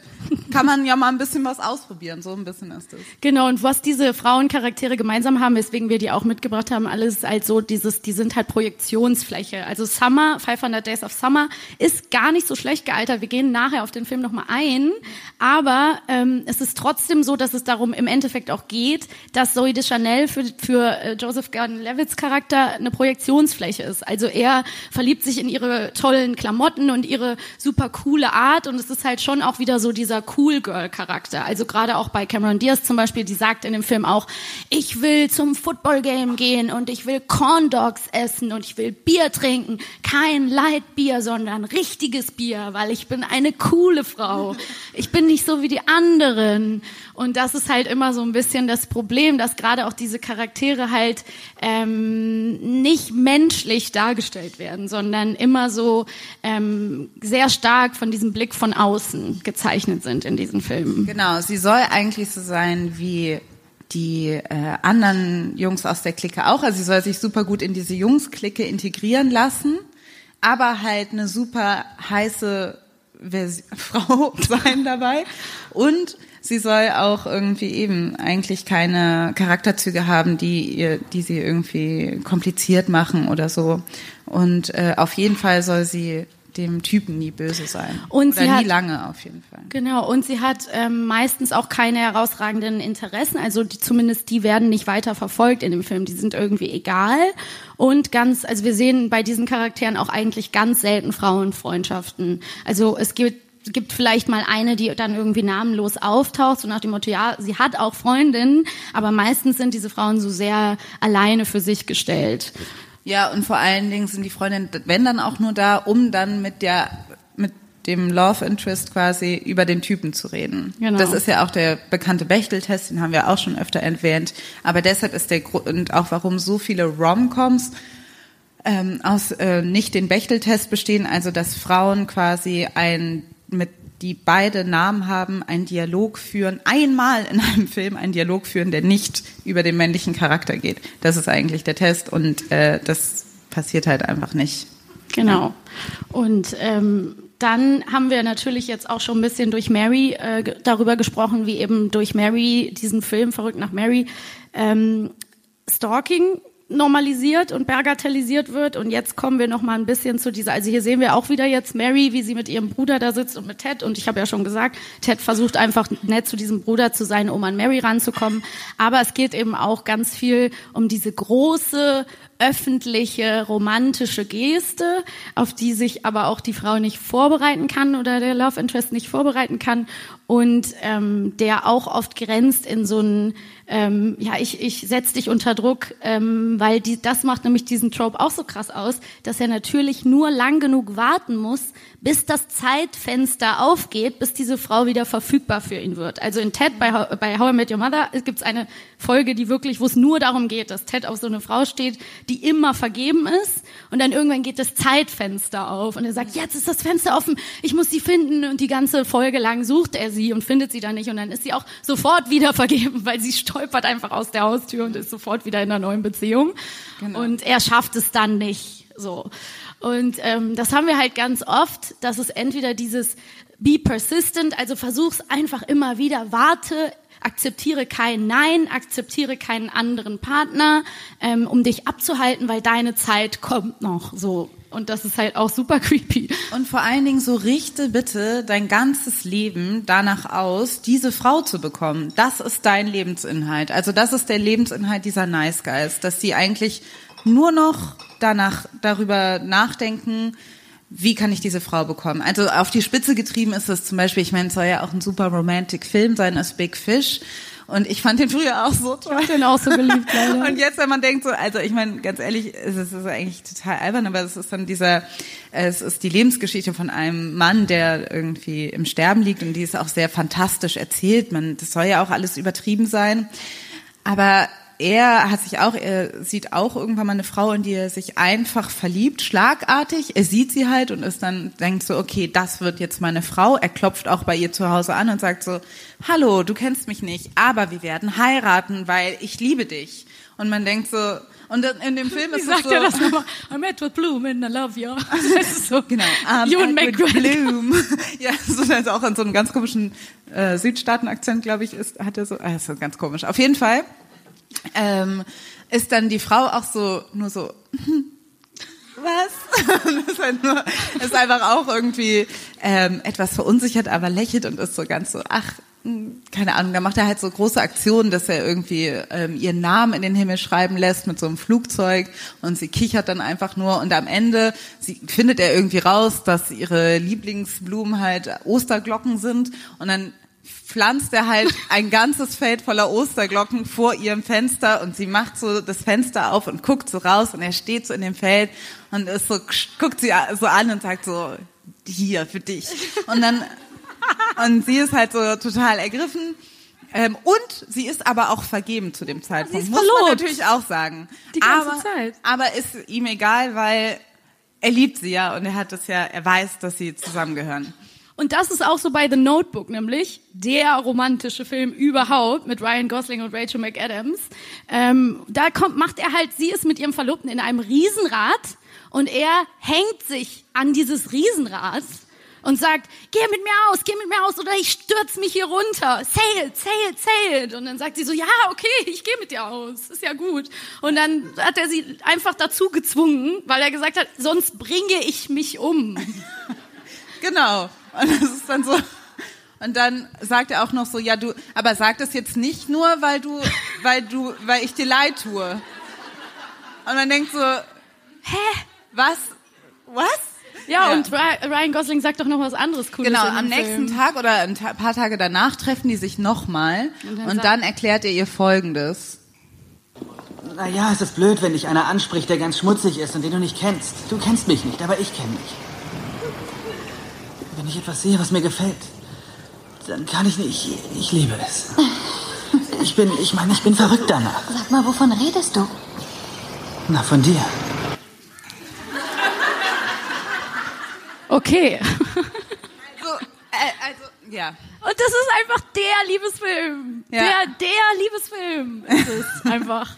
[SPEAKER 3] kann man ja mal ein bisschen was ausprobieren. So ein bisschen ist es.
[SPEAKER 2] Genau, und was diese Frauencharaktere gemeinsam haben, weswegen wir die auch mitgebracht haben, alles halt so dieses, die sind halt Projektionsfläche. Also Summer, 500 Days of Summer, ist gar nicht so schlecht gealtert. Wir gehen nachher auf den Film nochmal ein, aber ähm, es ist trotzdem so, dass es darum im Endeffekt auch geht, dass Zoe de Chanel für, für äh, Joseph Gordon-Levitt's Charakter eine Projektionsfläche ist. Also er verliebt sich in ihre tollen Klamotten und ihre super coole Art und es ist halt schon auch wieder so dieser Cool Girl Charakter. Also gerade auch bei Cameron Diaz zum Beispiel, die sagt in dem Film auch, ich will zum Football Game gehen und ich will Corn Dogs essen und ich will Bier trinken. Kein Light Bier, sondern richtiges Bier, weil ich bin eine coole Frau. Ich bin nicht so wie die anderen. Und das ist halt immer so ein bisschen das Problem, dass gerade auch diese Charaktere halt ähm, nicht menschlich dargestellt werden, sondern immer so ähm, sehr stark von diesem Blick von außen gezeichnet sind in diesen Filmen.
[SPEAKER 3] Genau, sie soll eigentlich so sein wie die äh, anderen Jungs aus der Clique auch. Also sie soll sich super gut in diese Jungs-Clique integrieren lassen, aber halt eine super heiße Vers [LAUGHS] Frau sein dabei. Und sie soll auch irgendwie eben eigentlich keine Charakterzüge haben, die ihr, die sie irgendwie kompliziert machen oder so. Und äh, auf jeden Fall soll sie dem Typen nie böse sein.
[SPEAKER 2] Und
[SPEAKER 3] Oder
[SPEAKER 2] sie
[SPEAKER 3] nie
[SPEAKER 2] hat,
[SPEAKER 3] lange auf jeden Fall.
[SPEAKER 2] Genau, und sie hat ähm, meistens auch keine herausragenden Interessen, also die, zumindest die werden nicht weiter verfolgt in dem Film, die sind irgendwie egal. Und ganz, also wir sehen bei diesen Charakteren auch eigentlich ganz selten Frauenfreundschaften. Also es gibt gibt vielleicht mal eine, die dann irgendwie namenlos auftaucht, so nach dem Motto, ja, sie hat auch Freundinnen, aber meistens sind diese Frauen so sehr alleine für sich gestellt.
[SPEAKER 3] Ja, und vor allen Dingen sind die Freundinnen, wenn dann auch nur da, um dann mit der, mit dem Love Interest quasi über den Typen zu reden.
[SPEAKER 2] Genau.
[SPEAKER 3] Das ist ja auch der bekannte Bechtel-Test, den haben wir auch schon öfter erwähnt. Aber deshalb ist der Grund auch, warum so viele Rom-Coms ähm, aus äh, nicht den Bechtel-Test bestehen, also dass Frauen quasi ein mit die beide Namen haben, einen Dialog führen, einmal in einem Film einen Dialog führen, der nicht über den männlichen Charakter geht. Das ist eigentlich der Test und äh, das passiert halt einfach nicht.
[SPEAKER 2] Genau. Und ähm, dann haben wir natürlich jetzt auch schon ein bisschen durch Mary äh, darüber gesprochen, wie eben durch Mary, diesen Film Verrückt nach Mary, ähm, Stalking normalisiert und bagatellisiert wird. Und jetzt kommen wir noch mal ein bisschen zu dieser, also hier sehen wir auch wieder jetzt Mary, wie sie mit ihrem Bruder da sitzt und mit Ted. Und ich habe ja schon gesagt, Ted versucht einfach nett zu diesem Bruder zu sein, um an Mary ranzukommen. Aber es geht eben auch ganz viel um diese große öffentliche romantische Geste, auf die sich aber auch die Frau nicht vorbereiten kann oder der Love Interest nicht vorbereiten kann und ähm, der auch oft grenzt in so einen ähm, ja ich ich setz dich unter Druck, ähm, weil die das macht nämlich diesen Trope auch so krass aus, dass er natürlich nur lang genug warten muss, bis das Zeitfenster aufgeht, bis diese Frau wieder verfügbar für ihn wird. Also in Ted bei bei How I Met Your Mother gibt es eine Folge, die wirklich, wo es nur darum geht, dass Ted auf so eine Frau steht, die immer vergeben ist. Und dann irgendwann geht das Zeitfenster auf und er sagt, jetzt ist das Fenster offen, ich muss sie finden. Und die ganze Folge lang sucht er sie und findet sie dann nicht. Und dann ist sie auch sofort wieder vergeben, weil sie stolpert einfach aus der Haustür und ist sofort wieder in einer neuen Beziehung. Und er schafft es dann nicht. So. Und ähm, das haben wir halt ganz oft, dass es entweder dieses Be persistent, also versuch's einfach immer wieder, warte, akzeptiere kein Nein, akzeptiere keinen anderen Partner, ähm, um dich abzuhalten, weil deine Zeit kommt noch. So. Und das ist halt auch super creepy.
[SPEAKER 3] Und vor allen Dingen so richte bitte dein ganzes Leben danach aus, diese Frau zu bekommen. Das ist dein Lebensinhalt. Also das ist der Lebensinhalt dieser Nice Guys, dass sie eigentlich nur noch danach darüber nachdenken, wie kann ich diese Frau bekommen? Also auf die Spitze getrieben ist es zum Beispiel, ich meine, es soll ja auch ein super romantic Film sein, als Big Fish. Und ich fand den früher auch so toll.
[SPEAKER 2] Ich hab den auch so geliebt, leider.
[SPEAKER 3] Und jetzt, wenn man denkt so, also ich meine, ganz ehrlich, es ist, es ist eigentlich total albern, aber es ist dann dieser, es ist die Lebensgeschichte von einem Mann, der irgendwie im Sterben liegt und die ist auch sehr fantastisch erzählt. Man, das soll ja auch alles übertrieben sein. Aber er hat sich auch, er sieht auch irgendwann mal eine Frau, in die er sich einfach verliebt, schlagartig. Er sieht sie halt und ist dann, denkt so, okay, das wird jetzt meine Frau. Er klopft auch bei ihr zu Hause an und sagt so, hallo, du kennst mich nicht, aber wir werden heiraten, weil ich liebe dich. Und man denkt so, und in dem Film
[SPEAKER 2] Wie
[SPEAKER 3] ist es
[SPEAKER 2] sagt
[SPEAKER 3] so,
[SPEAKER 2] er das nochmal? I'm Edward Bloom and I love you. [LAUGHS] Das ist so.
[SPEAKER 3] Genau. Um,
[SPEAKER 2] Ewan
[SPEAKER 3] Edward
[SPEAKER 2] McGregor.
[SPEAKER 3] Bloom. [LAUGHS] ja, so also auch in so einem ganz komischen äh, Südstaaten-Akzent, glaube ich, ist, hat er so, ah, ist so ganz komisch. Auf jeden Fall ähm, ist dann die Frau auch so, nur so, [LAUGHS] was? [LAUGHS] Und ist, halt nur, ist einfach auch irgendwie ähm, etwas verunsichert, aber lächelt und ist so ganz so, ach, mh, keine Ahnung, da macht er halt so große Aktionen, dass er irgendwie ähm, ihren Namen in den Himmel schreiben lässt mit so einem Flugzeug und sie kichert dann einfach nur und am Ende sie, findet er irgendwie raus, dass ihre Lieblingsblumen halt Osterglocken sind und dann pflanzt er halt ein ganzes Feld voller Osterglocken vor ihrem Fenster und sie macht so das Fenster auf und guckt so raus und er steht so in dem Feld und ist so, guckt sie so an und sagt so, hier für dich. Und dann, und sie ist halt so total ergriffen. Ähm, und sie ist aber auch vergeben zu dem Zeitpunkt.
[SPEAKER 2] ist
[SPEAKER 3] Muss man
[SPEAKER 2] verlobt.
[SPEAKER 3] natürlich auch sagen.
[SPEAKER 2] Die ganze
[SPEAKER 3] aber,
[SPEAKER 2] Zeit.
[SPEAKER 3] Aber ist ihm egal, weil er liebt sie ja und er hat es ja, er weiß, dass sie zusammengehören.
[SPEAKER 2] Und das ist auch so bei The Notebook, nämlich der romantische Film überhaupt mit Ryan Gosling und Rachel McAdams. Ähm, da kommt, macht er halt, sie ist mit ihrem Verlobten in einem Riesenrad und er hängt sich an dieses Riesenrad und sagt, geh mit mir aus, geh mit mir aus oder ich stürz mich hier runter. It, say it. Und dann sagt sie so, ja, okay, ich gehe mit dir aus, ist ja gut. Und dann hat er sie einfach dazu gezwungen, weil er gesagt hat, sonst bringe ich mich um. [LAUGHS]
[SPEAKER 3] Genau. Und das ist dann so. Und dann sagt er auch noch so, ja, du, aber sag das jetzt nicht nur, weil du, weil du, weil ich dir leid tue. Und man denkt so, hä? Was? Was?
[SPEAKER 2] Ja,
[SPEAKER 3] Ja.
[SPEAKER 2] und Ry- Ryan Gosling sagt doch noch was anderes Cooles.
[SPEAKER 3] Genau, am nächsten
[SPEAKER 2] Film.
[SPEAKER 3] Tag oder ein ta- paar Tage danach treffen die sich nochmal
[SPEAKER 2] Und dann
[SPEAKER 3] und dann erklärt er ihr Folgendes.
[SPEAKER 7] Naja, es ist blöd, wenn dich einer anspricht, der ganz schmutzig ist und den du nicht kennst. Du kennst mich nicht, aber ich kenne mich. Wenn ich etwas sehe, was mir gefällt, dann kann ich nicht. Ich, ich liebe es. [LAUGHS] Ich bin, ich meine, ich bin verrückt danach.
[SPEAKER 8] Sag mal, wovon redest du?
[SPEAKER 7] Na, von dir.
[SPEAKER 2] Okay.
[SPEAKER 3] So, äh, also, ja.
[SPEAKER 2] Und das ist einfach der Liebesfilm.
[SPEAKER 3] Ja.
[SPEAKER 2] Der, der Liebesfilm ist es [LAUGHS] einfach.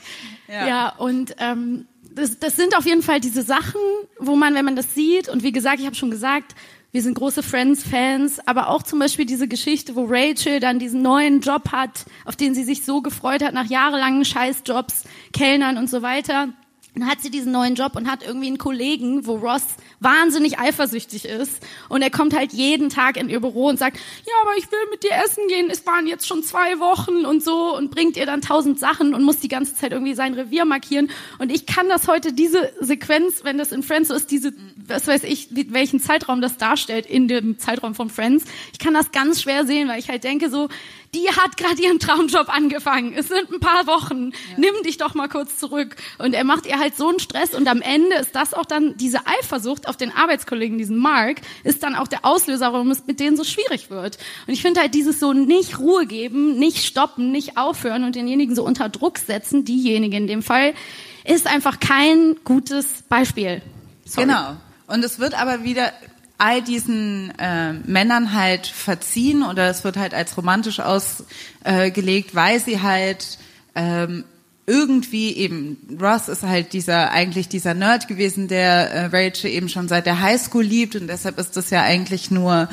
[SPEAKER 3] Ja.
[SPEAKER 2] ja. und ähm, das, das sind auf jeden Fall diese Sachen, wo man, wenn man das sieht, und wie gesagt, ich habe schon gesagt, wir sind große Friends-Fans, aber auch zum Beispiel diese Geschichte, wo Rachel dann diesen neuen Job hat, auf den sie sich so gefreut hat, nach jahrelangen Scheißjobs, Kellnern und so weiter. Dann hat sie diesen neuen Job und hat irgendwie einen Kollegen, wo Ross wahnsinnig eifersüchtig ist. Und er kommt halt jeden Tag in ihr Büro und sagt, ja, aber ich will mit dir essen gehen. Es waren jetzt schon zwei Wochen und so und bringt ihr dann tausend Sachen und muss die ganze Zeit irgendwie sein Revier markieren. Und ich kann das heute, diese Sequenz, wenn das in Friends so ist, diese, was weiß ich, welchen Zeitraum das darstellt in dem Zeitraum von Friends. Ich kann das ganz schwer sehen, weil ich halt denke so, die hat gerade ihren Traumjob angefangen. Es sind ein paar Wochen. Nimm dich doch mal kurz zurück. Und er macht ihr halt so einen Stress. Und am Ende ist das auch dann, diese Eifersucht auf den Arbeitskollegen, diesen Mark, ist dann auch der Auslöser, warum es mit denen so schwierig wird. Und ich finde halt dieses so nicht Ruhe geben, nicht stoppen, nicht aufhören und denjenigen so unter Druck setzen, diejenige in dem Fall, ist einfach kein gutes Beispiel. Sorry.
[SPEAKER 3] Genau. Und es wird aber wieder all diesen äh, Männern halt verziehen oder es wird halt als romantisch ausgelegt, weil sie halt ähm, irgendwie eben Ross ist halt dieser eigentlich dieser Nerd gewesen, der äh, Rachel eben schon seit der Highschool liebt und deshalb ist das ja eigentlich nur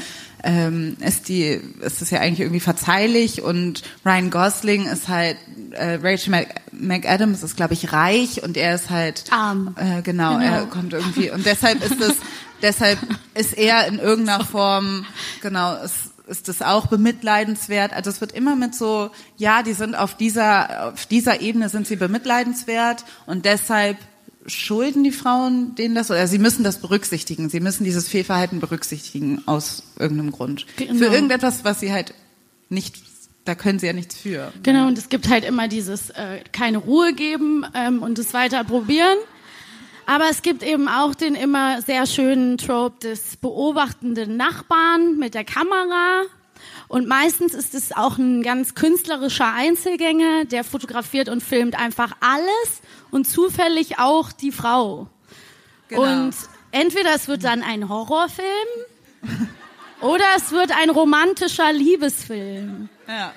[SPEAKER 3] ähm, ist die ist das ja eigentlich irgendwie verzeihlich und Ryan Gosling ist halt äh, Rachel Mc, McAdams ist glaube ich reich und er ist halt
[SPEAKER 2] Arm.
[SPEAKER 3] äh, genau,
[SPEAKER 2] Genau.
[SPEAKER 3] er kommt irgendwie und deshalb ist es [LAUGHS] deshalb ist er in irgendeiner Form genau ist ist das auch bemitleidenswert. Also es wird immer mit so, ja, die sind auf dieser auf dieser Ebene sind sie bemitleidenswert und deshalb schulden die Frauen denen das oder sie müssen das berücksichtigen. Sie müssen dieses Fehlverhalten berücksichtigen aus irgendeinem Grund.
[SPEAKER 2] Genau.
[SPEAKER 3] Für irgendetwas, was sie halt nicht da können sie ja nichts für.
[SPEAKER 2] Genau, und es gibt halt immer dieses äh, keine Ruhe geben ähm, und es weiter probieren. Aber es gibt eben auch den immer sehr schönen Trope des beobachtenden Nachbarn mit der Kamera. Und meistens ist es auch ein ganz künstlerischer Einzelgänger, der fotografiert und filmt einfach alles und zufällig auch die Frau.
[SPEAKER 3] Genau.
[SPEAKER 2] Und entweder es wird dann ein Horrorfilm [LAUGHS] oder es wird ein romantischer Liebesfilm.
[SPEAKER 3] Ja.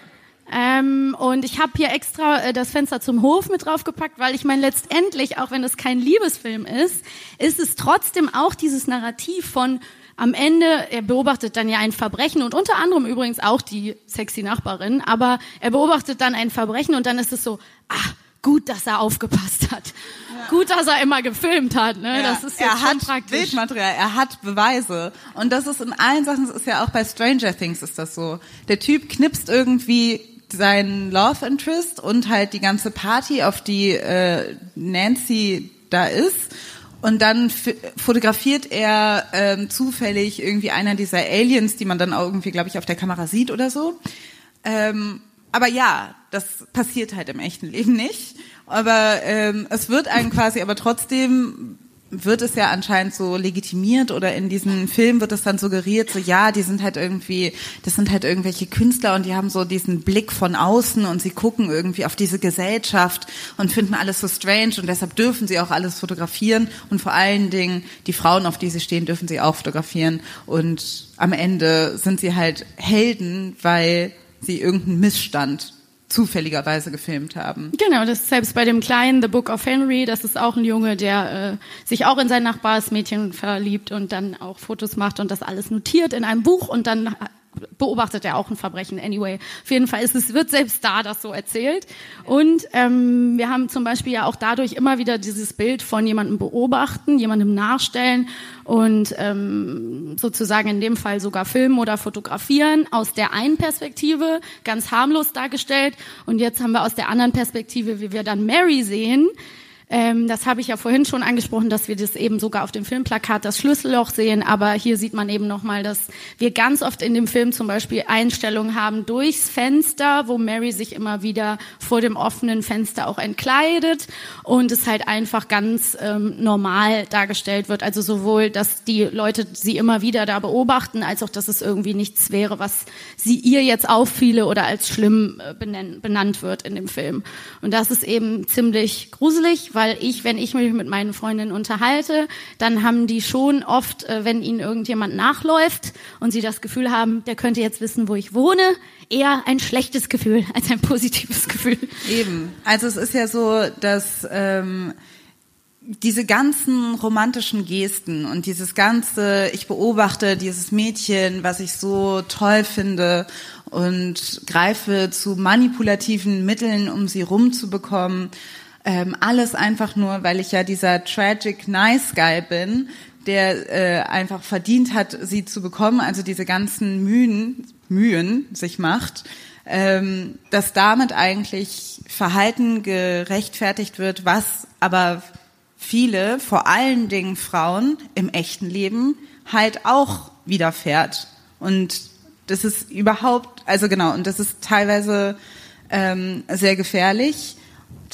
[SPEAKER 2] Ähm, und ich habe hier extra äh, das Fenster zum Hof mit draufgepackt, weil ich meine, letztendlich, auch wenn es kein Liebesfilm ist, ist es trotzdem auch dieses Narrativ von am Ende, er beobachtet dann ja ein Verbrechen und unter anderem übrigens auch die sexy Nachbarin, aber er beobachtet dann ein Verbrechen und dann ist es so, ah, gut, dass er aufgepasst hat. Ja. Gut, dass er immer gefilmt hat. Ne? Ja. Das ist jetzt
[SPEAKER 3] er
[SPEAKER 2] schon
[SPEAKER 3] hat
[SPEAKER 2] praktisch.
[SPEAKER 3] Bildmaterial, er hat Beweise. Und das ist in allen Sachen, das ist ja auch bei Stranger Things ist das so. Der Typ knipst irgendwie seinen Love Interest und halt die ganze Party, auf die äh, Nancy da ist. Und dann fotografiert er ähm, zufällig irgendwie einer dieser Aliens, die man dann auch irgendwie, glaube ich, auf der Kamera sieht oder so. Ähm, aber ja, das passiert halt im echten Leben nicht. Aber ähm, es wird einem quasi aber trotzdem wird es ja anscheinend so legitimiert oder in diesen Filmen wird es dann suggeriert, so ja, die sind halt irgendwie, das sind halt irgendwelche Künstler und die haben so diesen Blick von außen und sie gucken irgendwie auf diese Gesellschaft und finden alles so strange und deshalb dürfen sie auch alles fotografieren und vor allen Dingen die Frauen, auf die sie stehen, dürfen sie auch fotografieren und am Ende sind sie halt Helden, weil sie irgendeinen Missstand zufälligerweise gefilmt haben.
[SPEAKER 2] Genau, das selbst bei dem kleinen The Book of Henry, das ist auch ein Junge, der äh, sich auch in sein Nachbarsmädchen verliebt und dann auch Fotos macht und das alles notiert in einem Buch und dann beobachtet er auch ein Verbrechen. Anyway, auf jeden Fall ist es wird selbst da das so erzählt. Und ähm, wir haben zum Beispiel ja auch dadurch immer wieder dieses Bild von jemandem beobachten, jemandem nachstellen und ähm, sozusagen in dem Fall sogar filmen oder fotografieren aus der einen Perspektive ganz harmlos dargestellt. Und jetzt haben wir aus der anderen Perspektive, wie wir dann Mary sehen, ähm, das habe ich ja vorhin schon angesprochen, dass wir das eben sogar auf dem Filmplakat das Schlüsselloch sehen. Aber hier sieht man eben nochmal, dass wir ganz oft in dem Film zum Beispiel Einstellungen haben durchs Fenster, wo Mary sich immer wieder vor dem offenen Fenster auch entkleidet und es halt einfach ganz ähm, normal dargestellt wird. Also sowohl, dass die Leute sie immer wieder da beobachten, als auch, dass es irgendwie nichts wäre, was sie ihr jetzt auffiele oder als schlimm äh, benannt wird in dem Film. Und das ist eben ziemlich gruselig weil ich, wenn ich mich mit meinen Freundinnen unterhalte, dann haben die schon oft, äh, wenn ihnen irgendjemand nachläuft und sie das Gefühl haben, der könnte jetzt wissen, wo ich wohne, eher ein schlechtes Gefühl [LAUGHS] als ein positives Gefühl.
[SPEAKER 3] Eben. Also es ist ja so, dass ähm, diese ganzen romantischen Gesten und dieses ganze, ich beobachte dieses Mädchen, was ich so toll finde und greife zu manipulativen Mitteln, um sie rumzubekommen. Ähm, alles einfach nur, weil ich ja dieser tragic nice guy bin, der äh, einfach verdient hat, sie zu bekommen, also diese ganzen Mühen, Mühen sich macht, ähm, dass damit eigentlich Verhalten gerechtfertigt wird, was aber viele, vor allen Dingen Frauen im echten Leben halt auch widerfährt. Und das ist überhaupt, also genau, und das ist teilweise ähm, sehr gefährlich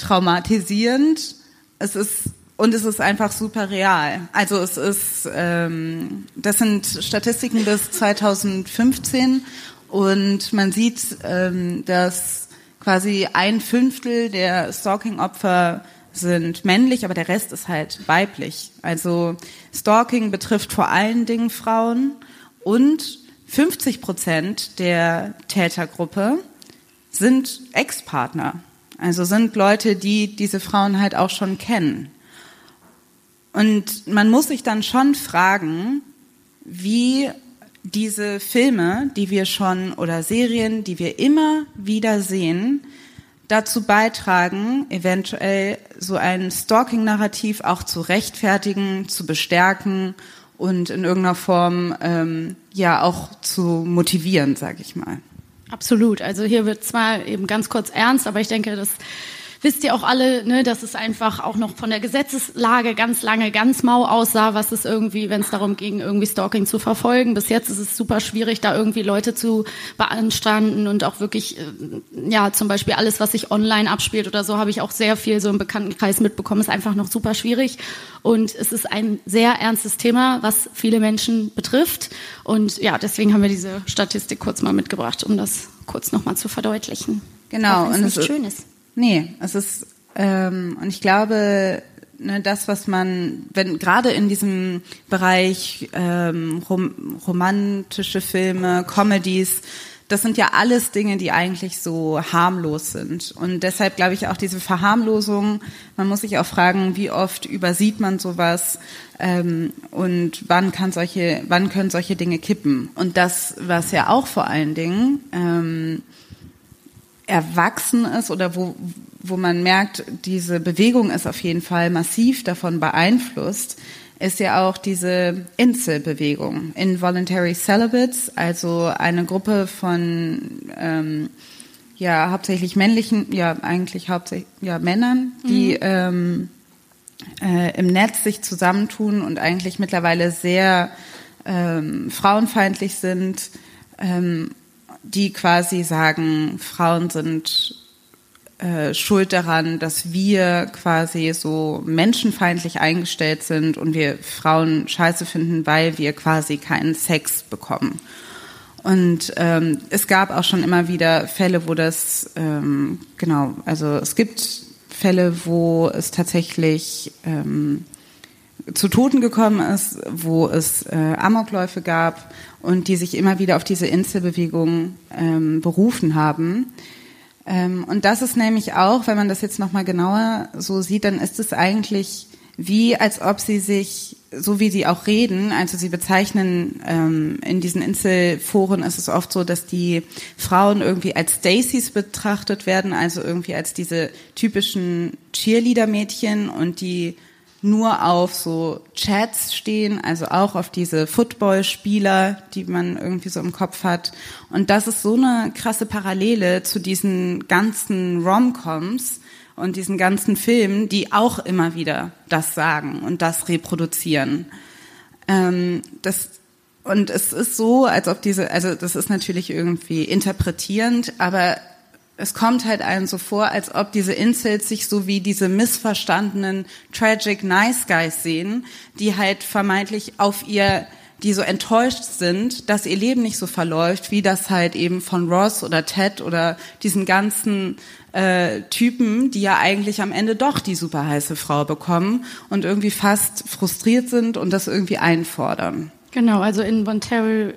[SPEAKER 3] traumatisierend. Es ist und es ist einfach super real. Also es ist, ähm, das sind Statistiken bis 2015 und man sieht, ähm, dass quasi ein Fünftel der Stalking-Opfer sind männlich, aber der Rest ist halt weiblich. Also Stalking betrifft vor allen Dingen Frauen und 50 Prozent der Tätergruppe sind Ex-Partner. Also sind Leute, die diese Frauen halt auch schon kennen. Und man muss sich dann schon fragen, wie diese Filme, die wir schon oder Serien, die wir immer wieder sehen, dazu beitragen, eventuell so ein Stalking-Narrativ auch zu rechtfertigen, zu bestärken und in irgendeiner Form ähm, ja auch zu motivieren, sage ich mal.
[SPEAKER 2] Absolut. Also hier wird zwar eben ganz kurz ernst, aber ich denke, das wisst ihr auch alle, ne, dass es einfach auch noch von der Gesetzeslage ganz lange ganz mau aussah, was es irgendwie, wenn es darum ging, irgendwie Stalking zu verfolgen. Bis jetzt ist es super schwierig, da irgendwie Leute zu beanstanden und auch wirklich, äh, ja, zum Beispiel alles, was sich online abspielt oder so, habe ich auch sehr viel so im Bekanntenkreis mitbekommen, ist einfach noch super schwierig. Und es ist ein sehr ernstes Thema, was viele Menschen betrifft. Und ja, deswegen haben wir diese Statistik kurz mal mitgebracht, um das kurz nochmal zu verdeutlichen.
[SPEAKER 3] Genau.
[SPEAKER 2] Auch und es nicht schön ist.
[SPEAKER 3] Nee, es ist, ähm, und ich glaube, ne, das, was man, wenn gerade in diesem Bereich ähm, rom, romantische Filme, Comedies, das sind ja alles Dinge, die eigentlich so harmlos sind. Und deshalb glaube ich auch diese Verharmlosung, man muss sich auch fragen, wie oft übersieht man sowas ähm, und wann kann solche, wann können solche Dinge kippen. Und das, was ja auch vor allen Dingen ähm, erwachsen ist oder wo, wo man merkt, diese Bewegung ist auf jeden Fall massiv davon beeinflusst, ist ja auch diese Inselbewegung, Involuntary Celibates, also eine Gruppe von ähm, ja hauptsächlich männlichen, ja eigentlich hauptsächlich ja Männern, die mhm. ähm, äh, im Netz sich zusammentun und eigentlich mittlerweile sehr ähm, frauenfeindlich sind, ähm, die quasi sagen, Frauen sind äh, schuld daran, dass wir quasi so menschenfeindlich eingestellt sind und wir Frauen scheiße finden, weil wir quasi keinen Sex bekommen. Und ähm, es gab auch schon immer wieder Fälle, wo das, ähm, genau, also es gibt Fälle, wo es tatsächlich ähm, zu Toten gekommen ist, wo es äh, Amokläufe gab und die sich immer wieder auf diese Inselbewegung ähm, berufen haben. Ähm, und das ist nämlich auch, wenn man das jetzt nochmal genauer so sieht, dann ist es eigentlich wie, als ob sie sich, so wie sie auch reden, also sie bezeichnen, ähm, in diesen Inselforen ist es oft so, dass die Frauen irgendwie als Stacys betrachtet werden, also irgendwie als diese typischen Cheerleader-Mädchen und die nur auf so Chats stehen, also auch auf diese Footballspieler, die man irgendwie so im Kopf hat. Und das ist so eine krasse Parallele zu diesen ganzen Romcoms und diesen ganzen Filmen, die auch immer wieder das sagen und das reproduzieren. Ähm, das und es ist so, als ob diese, also das ist natürlich irgendwie interpretierend, aber es kommt halt einem so vor, als ob diese Incels sich so wie diese missverstandenen Tragic Nice Guys sehen, die halt vermeintlich auf ihr, die so enttäuscht sind, dass ihr Leben nicht so verläuft, wie das halt eben von Ross oder Ted oder diesen ganzen äh, Typen, die ja eigentlich am Ende doch die super heiße Frau bekommen und irgendwie fast frustriert sind und das irgendwie einfordern.
[SPEAKER 2] Genau, also in Ontario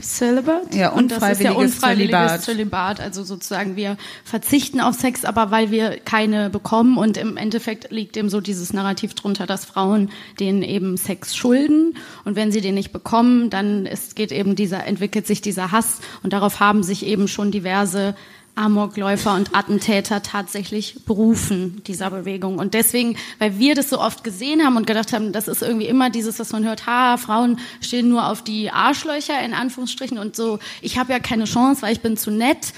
[SPEAKER 2] Celibate.
[SPEAKER 3] Ja, und das ist ja unfreiwilliges Zölibat.
[SPEAKER 2] Zölibat. Also sozusagen wir verzichten auf Sex, aber weil wir keine bekommen und im Endeffekt liegt eben so dieses Narrativ drunter, dass Frauen denen eben Sex schulden und wenn sie den nicht bekommen, dann ist, geht eben dieser, entwickelt sich dieser Hass und darauf haben sich eben schon diverse Amokläufer und Attentäter tatsächlich berufen, dieser Bewegung. Und deswegen, weil wir das so oft gesehen haben und gedacht haben, das ist irgendwie immer dieses, was man hört, ha, Frauen stehen nur auf die Arschlöcher, in Anführungsstrichen, und so, ich habe ja keine Chance, weil ich bin zu nett.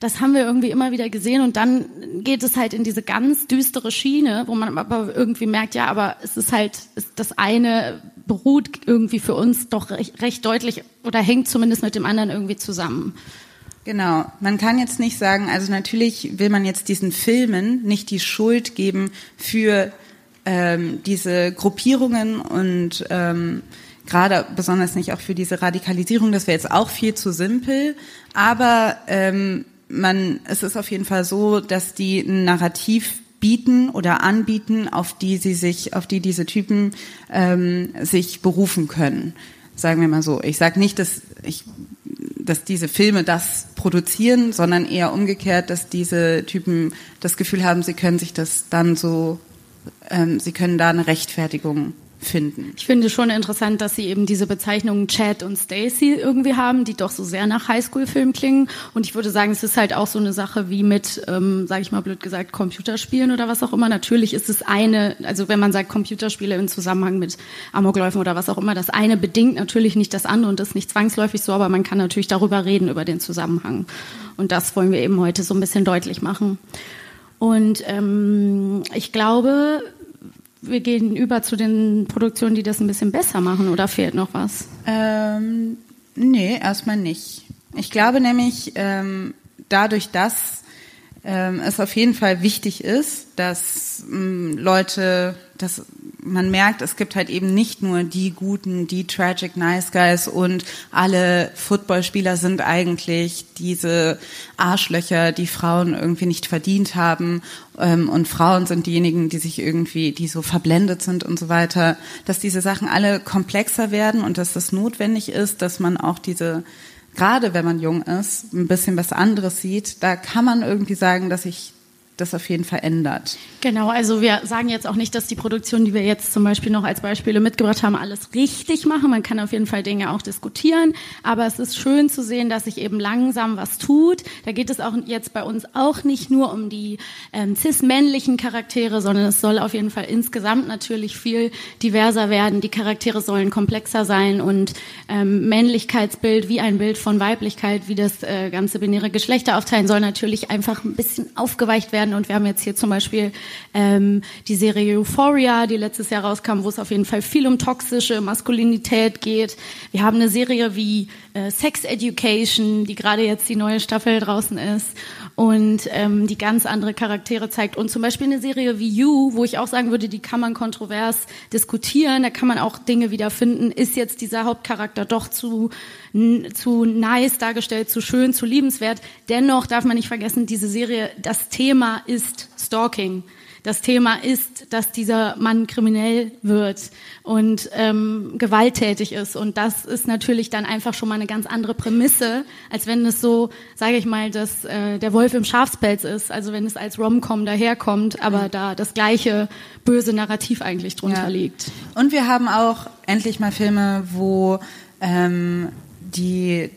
[SPEAKER 2] Das haben wir irgendwie immer wieder gesehen und dann geht es halt in diese ganz düstere Schiene, wo man aber irgendwie merkt, ja, aber es ist halt, das eine beruht irgendwie für uns doch recht, recht deutlich oder hängt zumindest mit dem anderen irgendwie zusammen.
[SPEAKER 3] Genau. Man kann jetzt nicht sagen, also natürlich will man jetzt diesen Filmen nicht die Schuld geben für ähm, diese Gruppierungen und ähm, gerade besonders nicht auch für diese Radikalisierung. Das wäre jetzt auch viel zu simpel. Aber ähm, man, es ist auf jeden Fall so, dass die ein Narrativ bieten oder anbieten, auf die sie sich, auf die diese Typen ähm, sich berufen können. Sagen wir mal so. Ich sage nicht, dass ich dass diese Filme das produzieren, sondern eher umgekehrt, dass diese Typen das Gefühl haben, sie können sich das dann so, ähm, sie können da eine Rechtfertigung finden.
[SPEAKER 2] Ich finde schon interessant, dass sie eben diese Bezeichnungen Chad und Stacy irgendwie haben, die doch so sehr nach Highschool-Film klingen. Und ich würde sagen, es ist halt auch so eine Sache wie mit, ähm, sage ich mal blöd gesagt, Computerspielen oder was auch immer. Natürlich ist es eine, also wenn man sagt Computerspiele im Zusammenhang mit Amokläufen oder was auch immer, das eine bedingt natürlich nicht das andere und ist nicht zwangsläufig so, aber man kann natürlich darüber reden, über den Zusammenhang. Und das wollen wir eben heute so ein bisschen deutlich machen. Und ähm, ich glaube, wir gehen über zu den Produktionen, die das ein bisschen besser machen oder fehlt noch was?
[SPEAKER 3] Ähm, nee, erstmal nicht. Ich glaube nämlich, ähm, dadurch, dass ähm, es auf jeden Fall wichtig ist, dass ähm, Leute, dass man merkt, es gibt halt eben nicht nur die guten, die tragic nice guys und alle Footballspieler sind eigentlich diese Arschlöcher, die Frauen irgendwie nicht verdient haben ähm, und Frauen sind diejenigen, die sich irgendwie, die so verblendet sind und so weiter, dass diese Sachen alle komplexer werden und dass das notwendig ist, dass man auch diese gerade wenn man jung ist, ein bisschen was anderes sieht, da kann man irgendwie sagen, dass ich das auf jeden Fall ändert.
[SPEAKER 2] Genau, also wir sagen jetzt auch nicht, dass die Produktionen, die wir jetzt zum Beispiel noch als Beispiele mitgebracht haben, alles richtig machen. Man kann auf jeden Fall Dinge auch diskutieren, aber es ist schön zu sehen, dass sich eben langsam was tut. Da geht es auch jetzt bei uns auch nicht nur um die ähm, cis-männlichen Charaktere, sondern es soll auf jeden Fall insgesamt natürlich viel diverser werden. Die Charaktere sollen komplexer sein und ähm, Männlichkeitsbild wie ein Bild von Weiblichkeit, wie das äh, ganze binäre Geschlechter aufteilen soll, natürlich einfach ein bisschen aufgeweicht werden werden. Und wir haben jetzt hier zum Beispiel ähm, die Serie Euphoria, die letztes Jahr rauskam, wo es auf jeden Fall viel um toxische Maskulinität geht. Wir haben eine Serie wie äh, Sex Education, die gerade jetzt die neue Staffel draußen ist und ähm, die ganz andere Charaktere zeigt. Und zum Beispiel eine Serie wie You, wo ich auch sagen würde, die kann man kontrovers diskutieren, da kann man auch Dinge wiederfinden. Ist jetzt dieser Hauptcharakter doch zu, zu nice dargestellt, zu schön, zu liebenswert? Dennoch darf man nicht vergessen, diese Serie, das Thema ist Stalking das Thema ist, dass dieser Mann kriminell wird und ähm, gewalttätig ist. Und das ist natürlich dann einfach schon mal eine ganz andere Prämisse, als wenn es so, sage ich mal, dass äh, der Wolf im Schafspelz ist. Also wenn es als Rom-Com daherkommt, aber da das gleiche böse Narrativ eigentlich drunter ja. liegt.
[SPEAKER 3] Und wir haben auch endlich mal Filme, wo ähm, die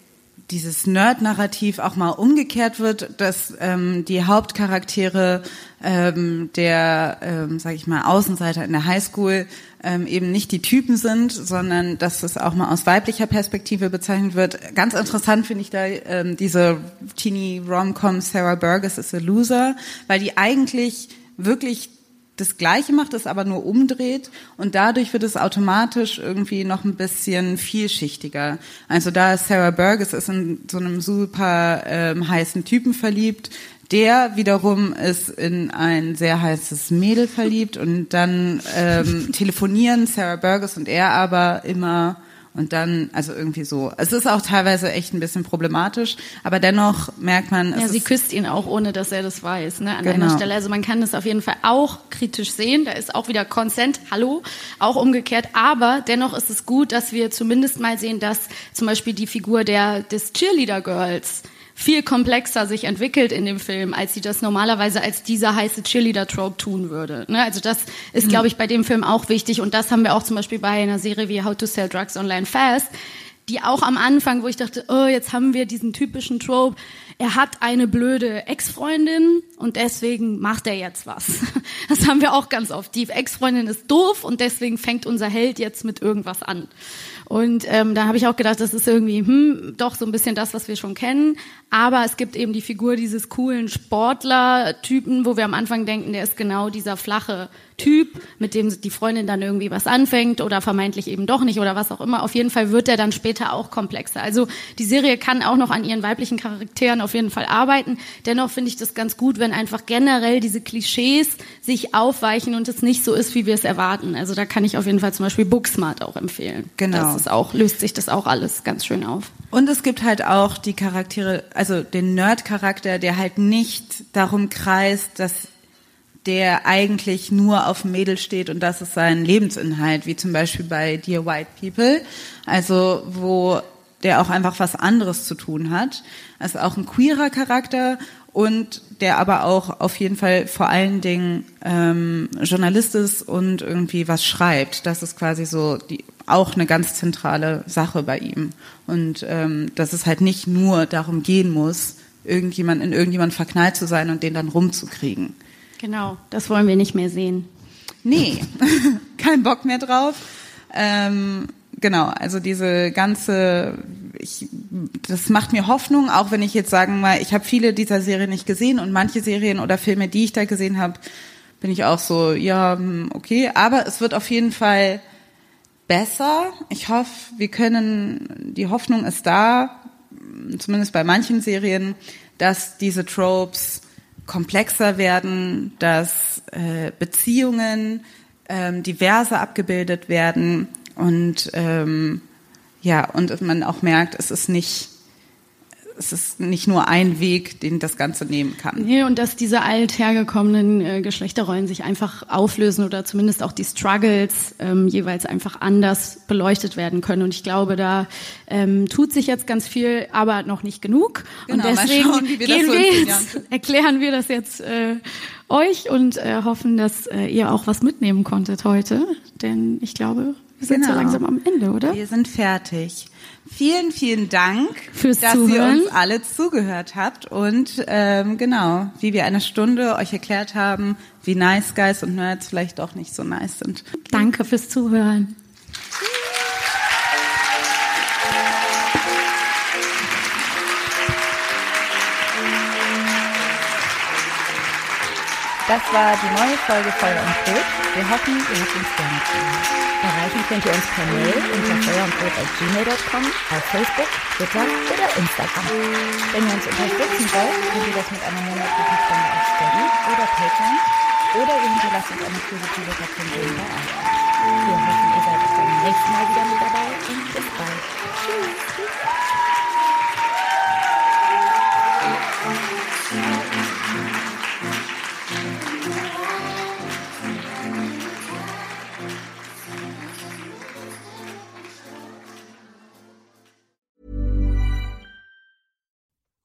[SPEAKER 3] dieses Nerd-Narrativ auch mal umgekehrt wird, dass ähm, die Hauptcharaktere ähm, der, ähm, sage ich mal, Außenseiter in der Highschool ähm, eben nicht die Typen sind, sondern dass es auch mal aus weiblicher Perspektive bezeichnet wird. Ganz interessant finde ich da ähm, diese Teenie Rom-Com Sarah Burgess is a Loser, weil die eigentlich wirklich das Gleiche macht, es aber nur umdreht und dadurch wird es automatisch irgendwie noch ein bisschen vielschichtiger. Also da ist Sarah Burgess ist in so einem super ähm, heißen Typen verliebt, der wiederum ist in ein sehr heißes Mädel verliebt und dann ähm, [LAUGHS] telefonieren Sarah Burgess und er aber immer und dann, also irgendwie so. Es ist auch teilweise echt ein bisschen problematisch, aber dennoch merkt man.
[SPEAKER 2] Ja, sie küsst ihn auch, ohne dass er das weiß, ne, an genau. einer Stelle. Also man kann das auf jeden Fall auch kritisch sehen. Da ist auch wieder Consent, hallo, auch umgekehrt. Aber dennoch ist es gut, dass wir zumindest mal sehen, dass zum Beispiel die Figur der, des Cheerleader Girls viel komplexer sich entwickelt in dem Film, als sie das normalerweise als dieser heiße Cheerleader-Trope tun würde. Ne? Also das ist, mhm. glaube ich, bei dem Film auch wichtig und das haben wir auch zum Beispiel bei einer Serie wie How to Sell Drugs Online Fast, die auch am Anfang, wo ich dachte, oh, jetzt haben wir diesen typischen Trope, er hat eine blöde Ex-Freundin und deswegen macht er jetzt was. [LAUGHS] Das haben wir auch ganz oft. Die Ex-Freundin ist doof und deswegen fängt unser Held jetzt mit irgendwas an. Und ähm, da habe ich auch gedacht, das ist irgendwie hm, doch so ein bisschen das, was wir schon kennen. Aber es gibt eben die Figur dieses coolen Sportler-Typen, wo wir am Anfang denken, der ist genau dieser flache Typ, mit dem die Freundin dann irgendwie was anfängt oder vermeintlich eben doch nicht oder was auch immer. Auf jeden Fall wird er dann später auch komplexer. Also die Serie kann auch noch an ihren weiblichen Charakteren auf jeden Fall arbeiten. Dennoch finde ich das ganz gut, wenn einfach generell diese Klischees sich aufweichen und es nicht so ist, wie wir es erwarten. Also da kann ich auf jeden Fall zum Beispiel Booksmart auch empfehlen. Genau. Ist auch, löst sich das auch alles ganz schön auf.
[SPEAKER 3] Und es gibt halt auch die Charaktere, also den Nerd-Charakter, der halt nicht darum kreist, dass der eigentlich nur auf Mädel steht und das ist sein Lebensinhalt, wie zum Beispiel bei Dear White People, also wo der auch einfach was anderes zu tun hat. Also auch ein queerer Charakter und der aber auch auf jeden Fall vor allen Dingen ähm, Journalist ist und irgendwie was schreibt. Das ist quasi so die, auch eine ganz zentrale Sache bei ihm. Und ähm, dass es halt nicht nur darum gehen muss, irgendjemand in irgendjemand verknallt zu sein und den dann rumzukriegen.
[SPEAKER 2] Genau, das wollen wir nicht mehr sehen.
[SPEAKER 3] Nee, [LAUGHS] kein Bock mehr drauf. Ähm, genau, also diese ganze, ich, das macht mir Hoffnung, auch wenn ich jetzt sagen mal, ich habe viele dieser Serien nicht gesehen und manche Serien oder Filme, die ich da gesehen habe, bin ich auch so, ja, hm, okay, aber es wird auf jeden Fall besser. Ich hoffe, wir können, die Hoffnung ist da, zumindest bei manchen Serien, dass diese Tropes komplexer werden, dass äh, Beziehungen ähm, diverser abgebildet werden und ähm, ja und man auch merkt, es ist nicht es ist nicht nur ein Weg, den das Ganze nehmen kann.
[SPEAKER 2] Nee, und dass diese althergekommenen äh, Geschlechterrollen sich einfach auflösen oder zumindest auch die Struggles ähm, jeweils einfach anders beleuchtet werden können. Und ich glaube, da ähm, tut sich jetzt ganz viel, aber noch nicht genug.
[SPEAKER 3] Genau,
[SPEAKER 2] und deswegen
[SPEAKER 3] schauen, wir
[SPEAKER 2] gehen
[SPEAKER 3] so
[SPEAKER 2] wir jetzt,
[SPEAKER 3] Jahren-
[SPEAKER 2] erklären wir das jetzt äh, euch und äh, hoffen, dass äh, ihr auch was mitnehmen konntet heute. Denn ich glaube, wir sind so
[SPEAKER 3] Genau.
[SPEAKER 2] langsam am Ende, oder?
[SPEAKER 3] Wir sind fertig. Vielen, vielen Dank,
[SPEAKER 2] Fürs
[SPEAKER 3] dass
[SPEAKER 2] Zuhören.
[SPEAKER 3] ihr uns alle zugehört habt und ähm, genau, wie wir eine Stunde euch erklärt haben, wie Nice Guys und Nerds vielleicht doch nicht so nice sind.
[SPEAKER 2] Danke fürs Zuhören.
[SPEAKER 1] Das war die neue Folge Feuer und Brot. Wir hoffen, ihr habt uns gerne. Erreichen könnt ihr uns per Mail unter feuerundbrot.gmail.com, auf Facebook, Twitter oder Instagram. Wenn ihr uns unterstützen wollt, könnt ihr das mit einer monatlichen Spende auf Steady oder Patreon oder ihr hinterlasst uns eine positive Rezension bei iTunes. Wir hoffen, ihr seid beim nächsten Mal wieder mit dabei und bis bald. Tschüss.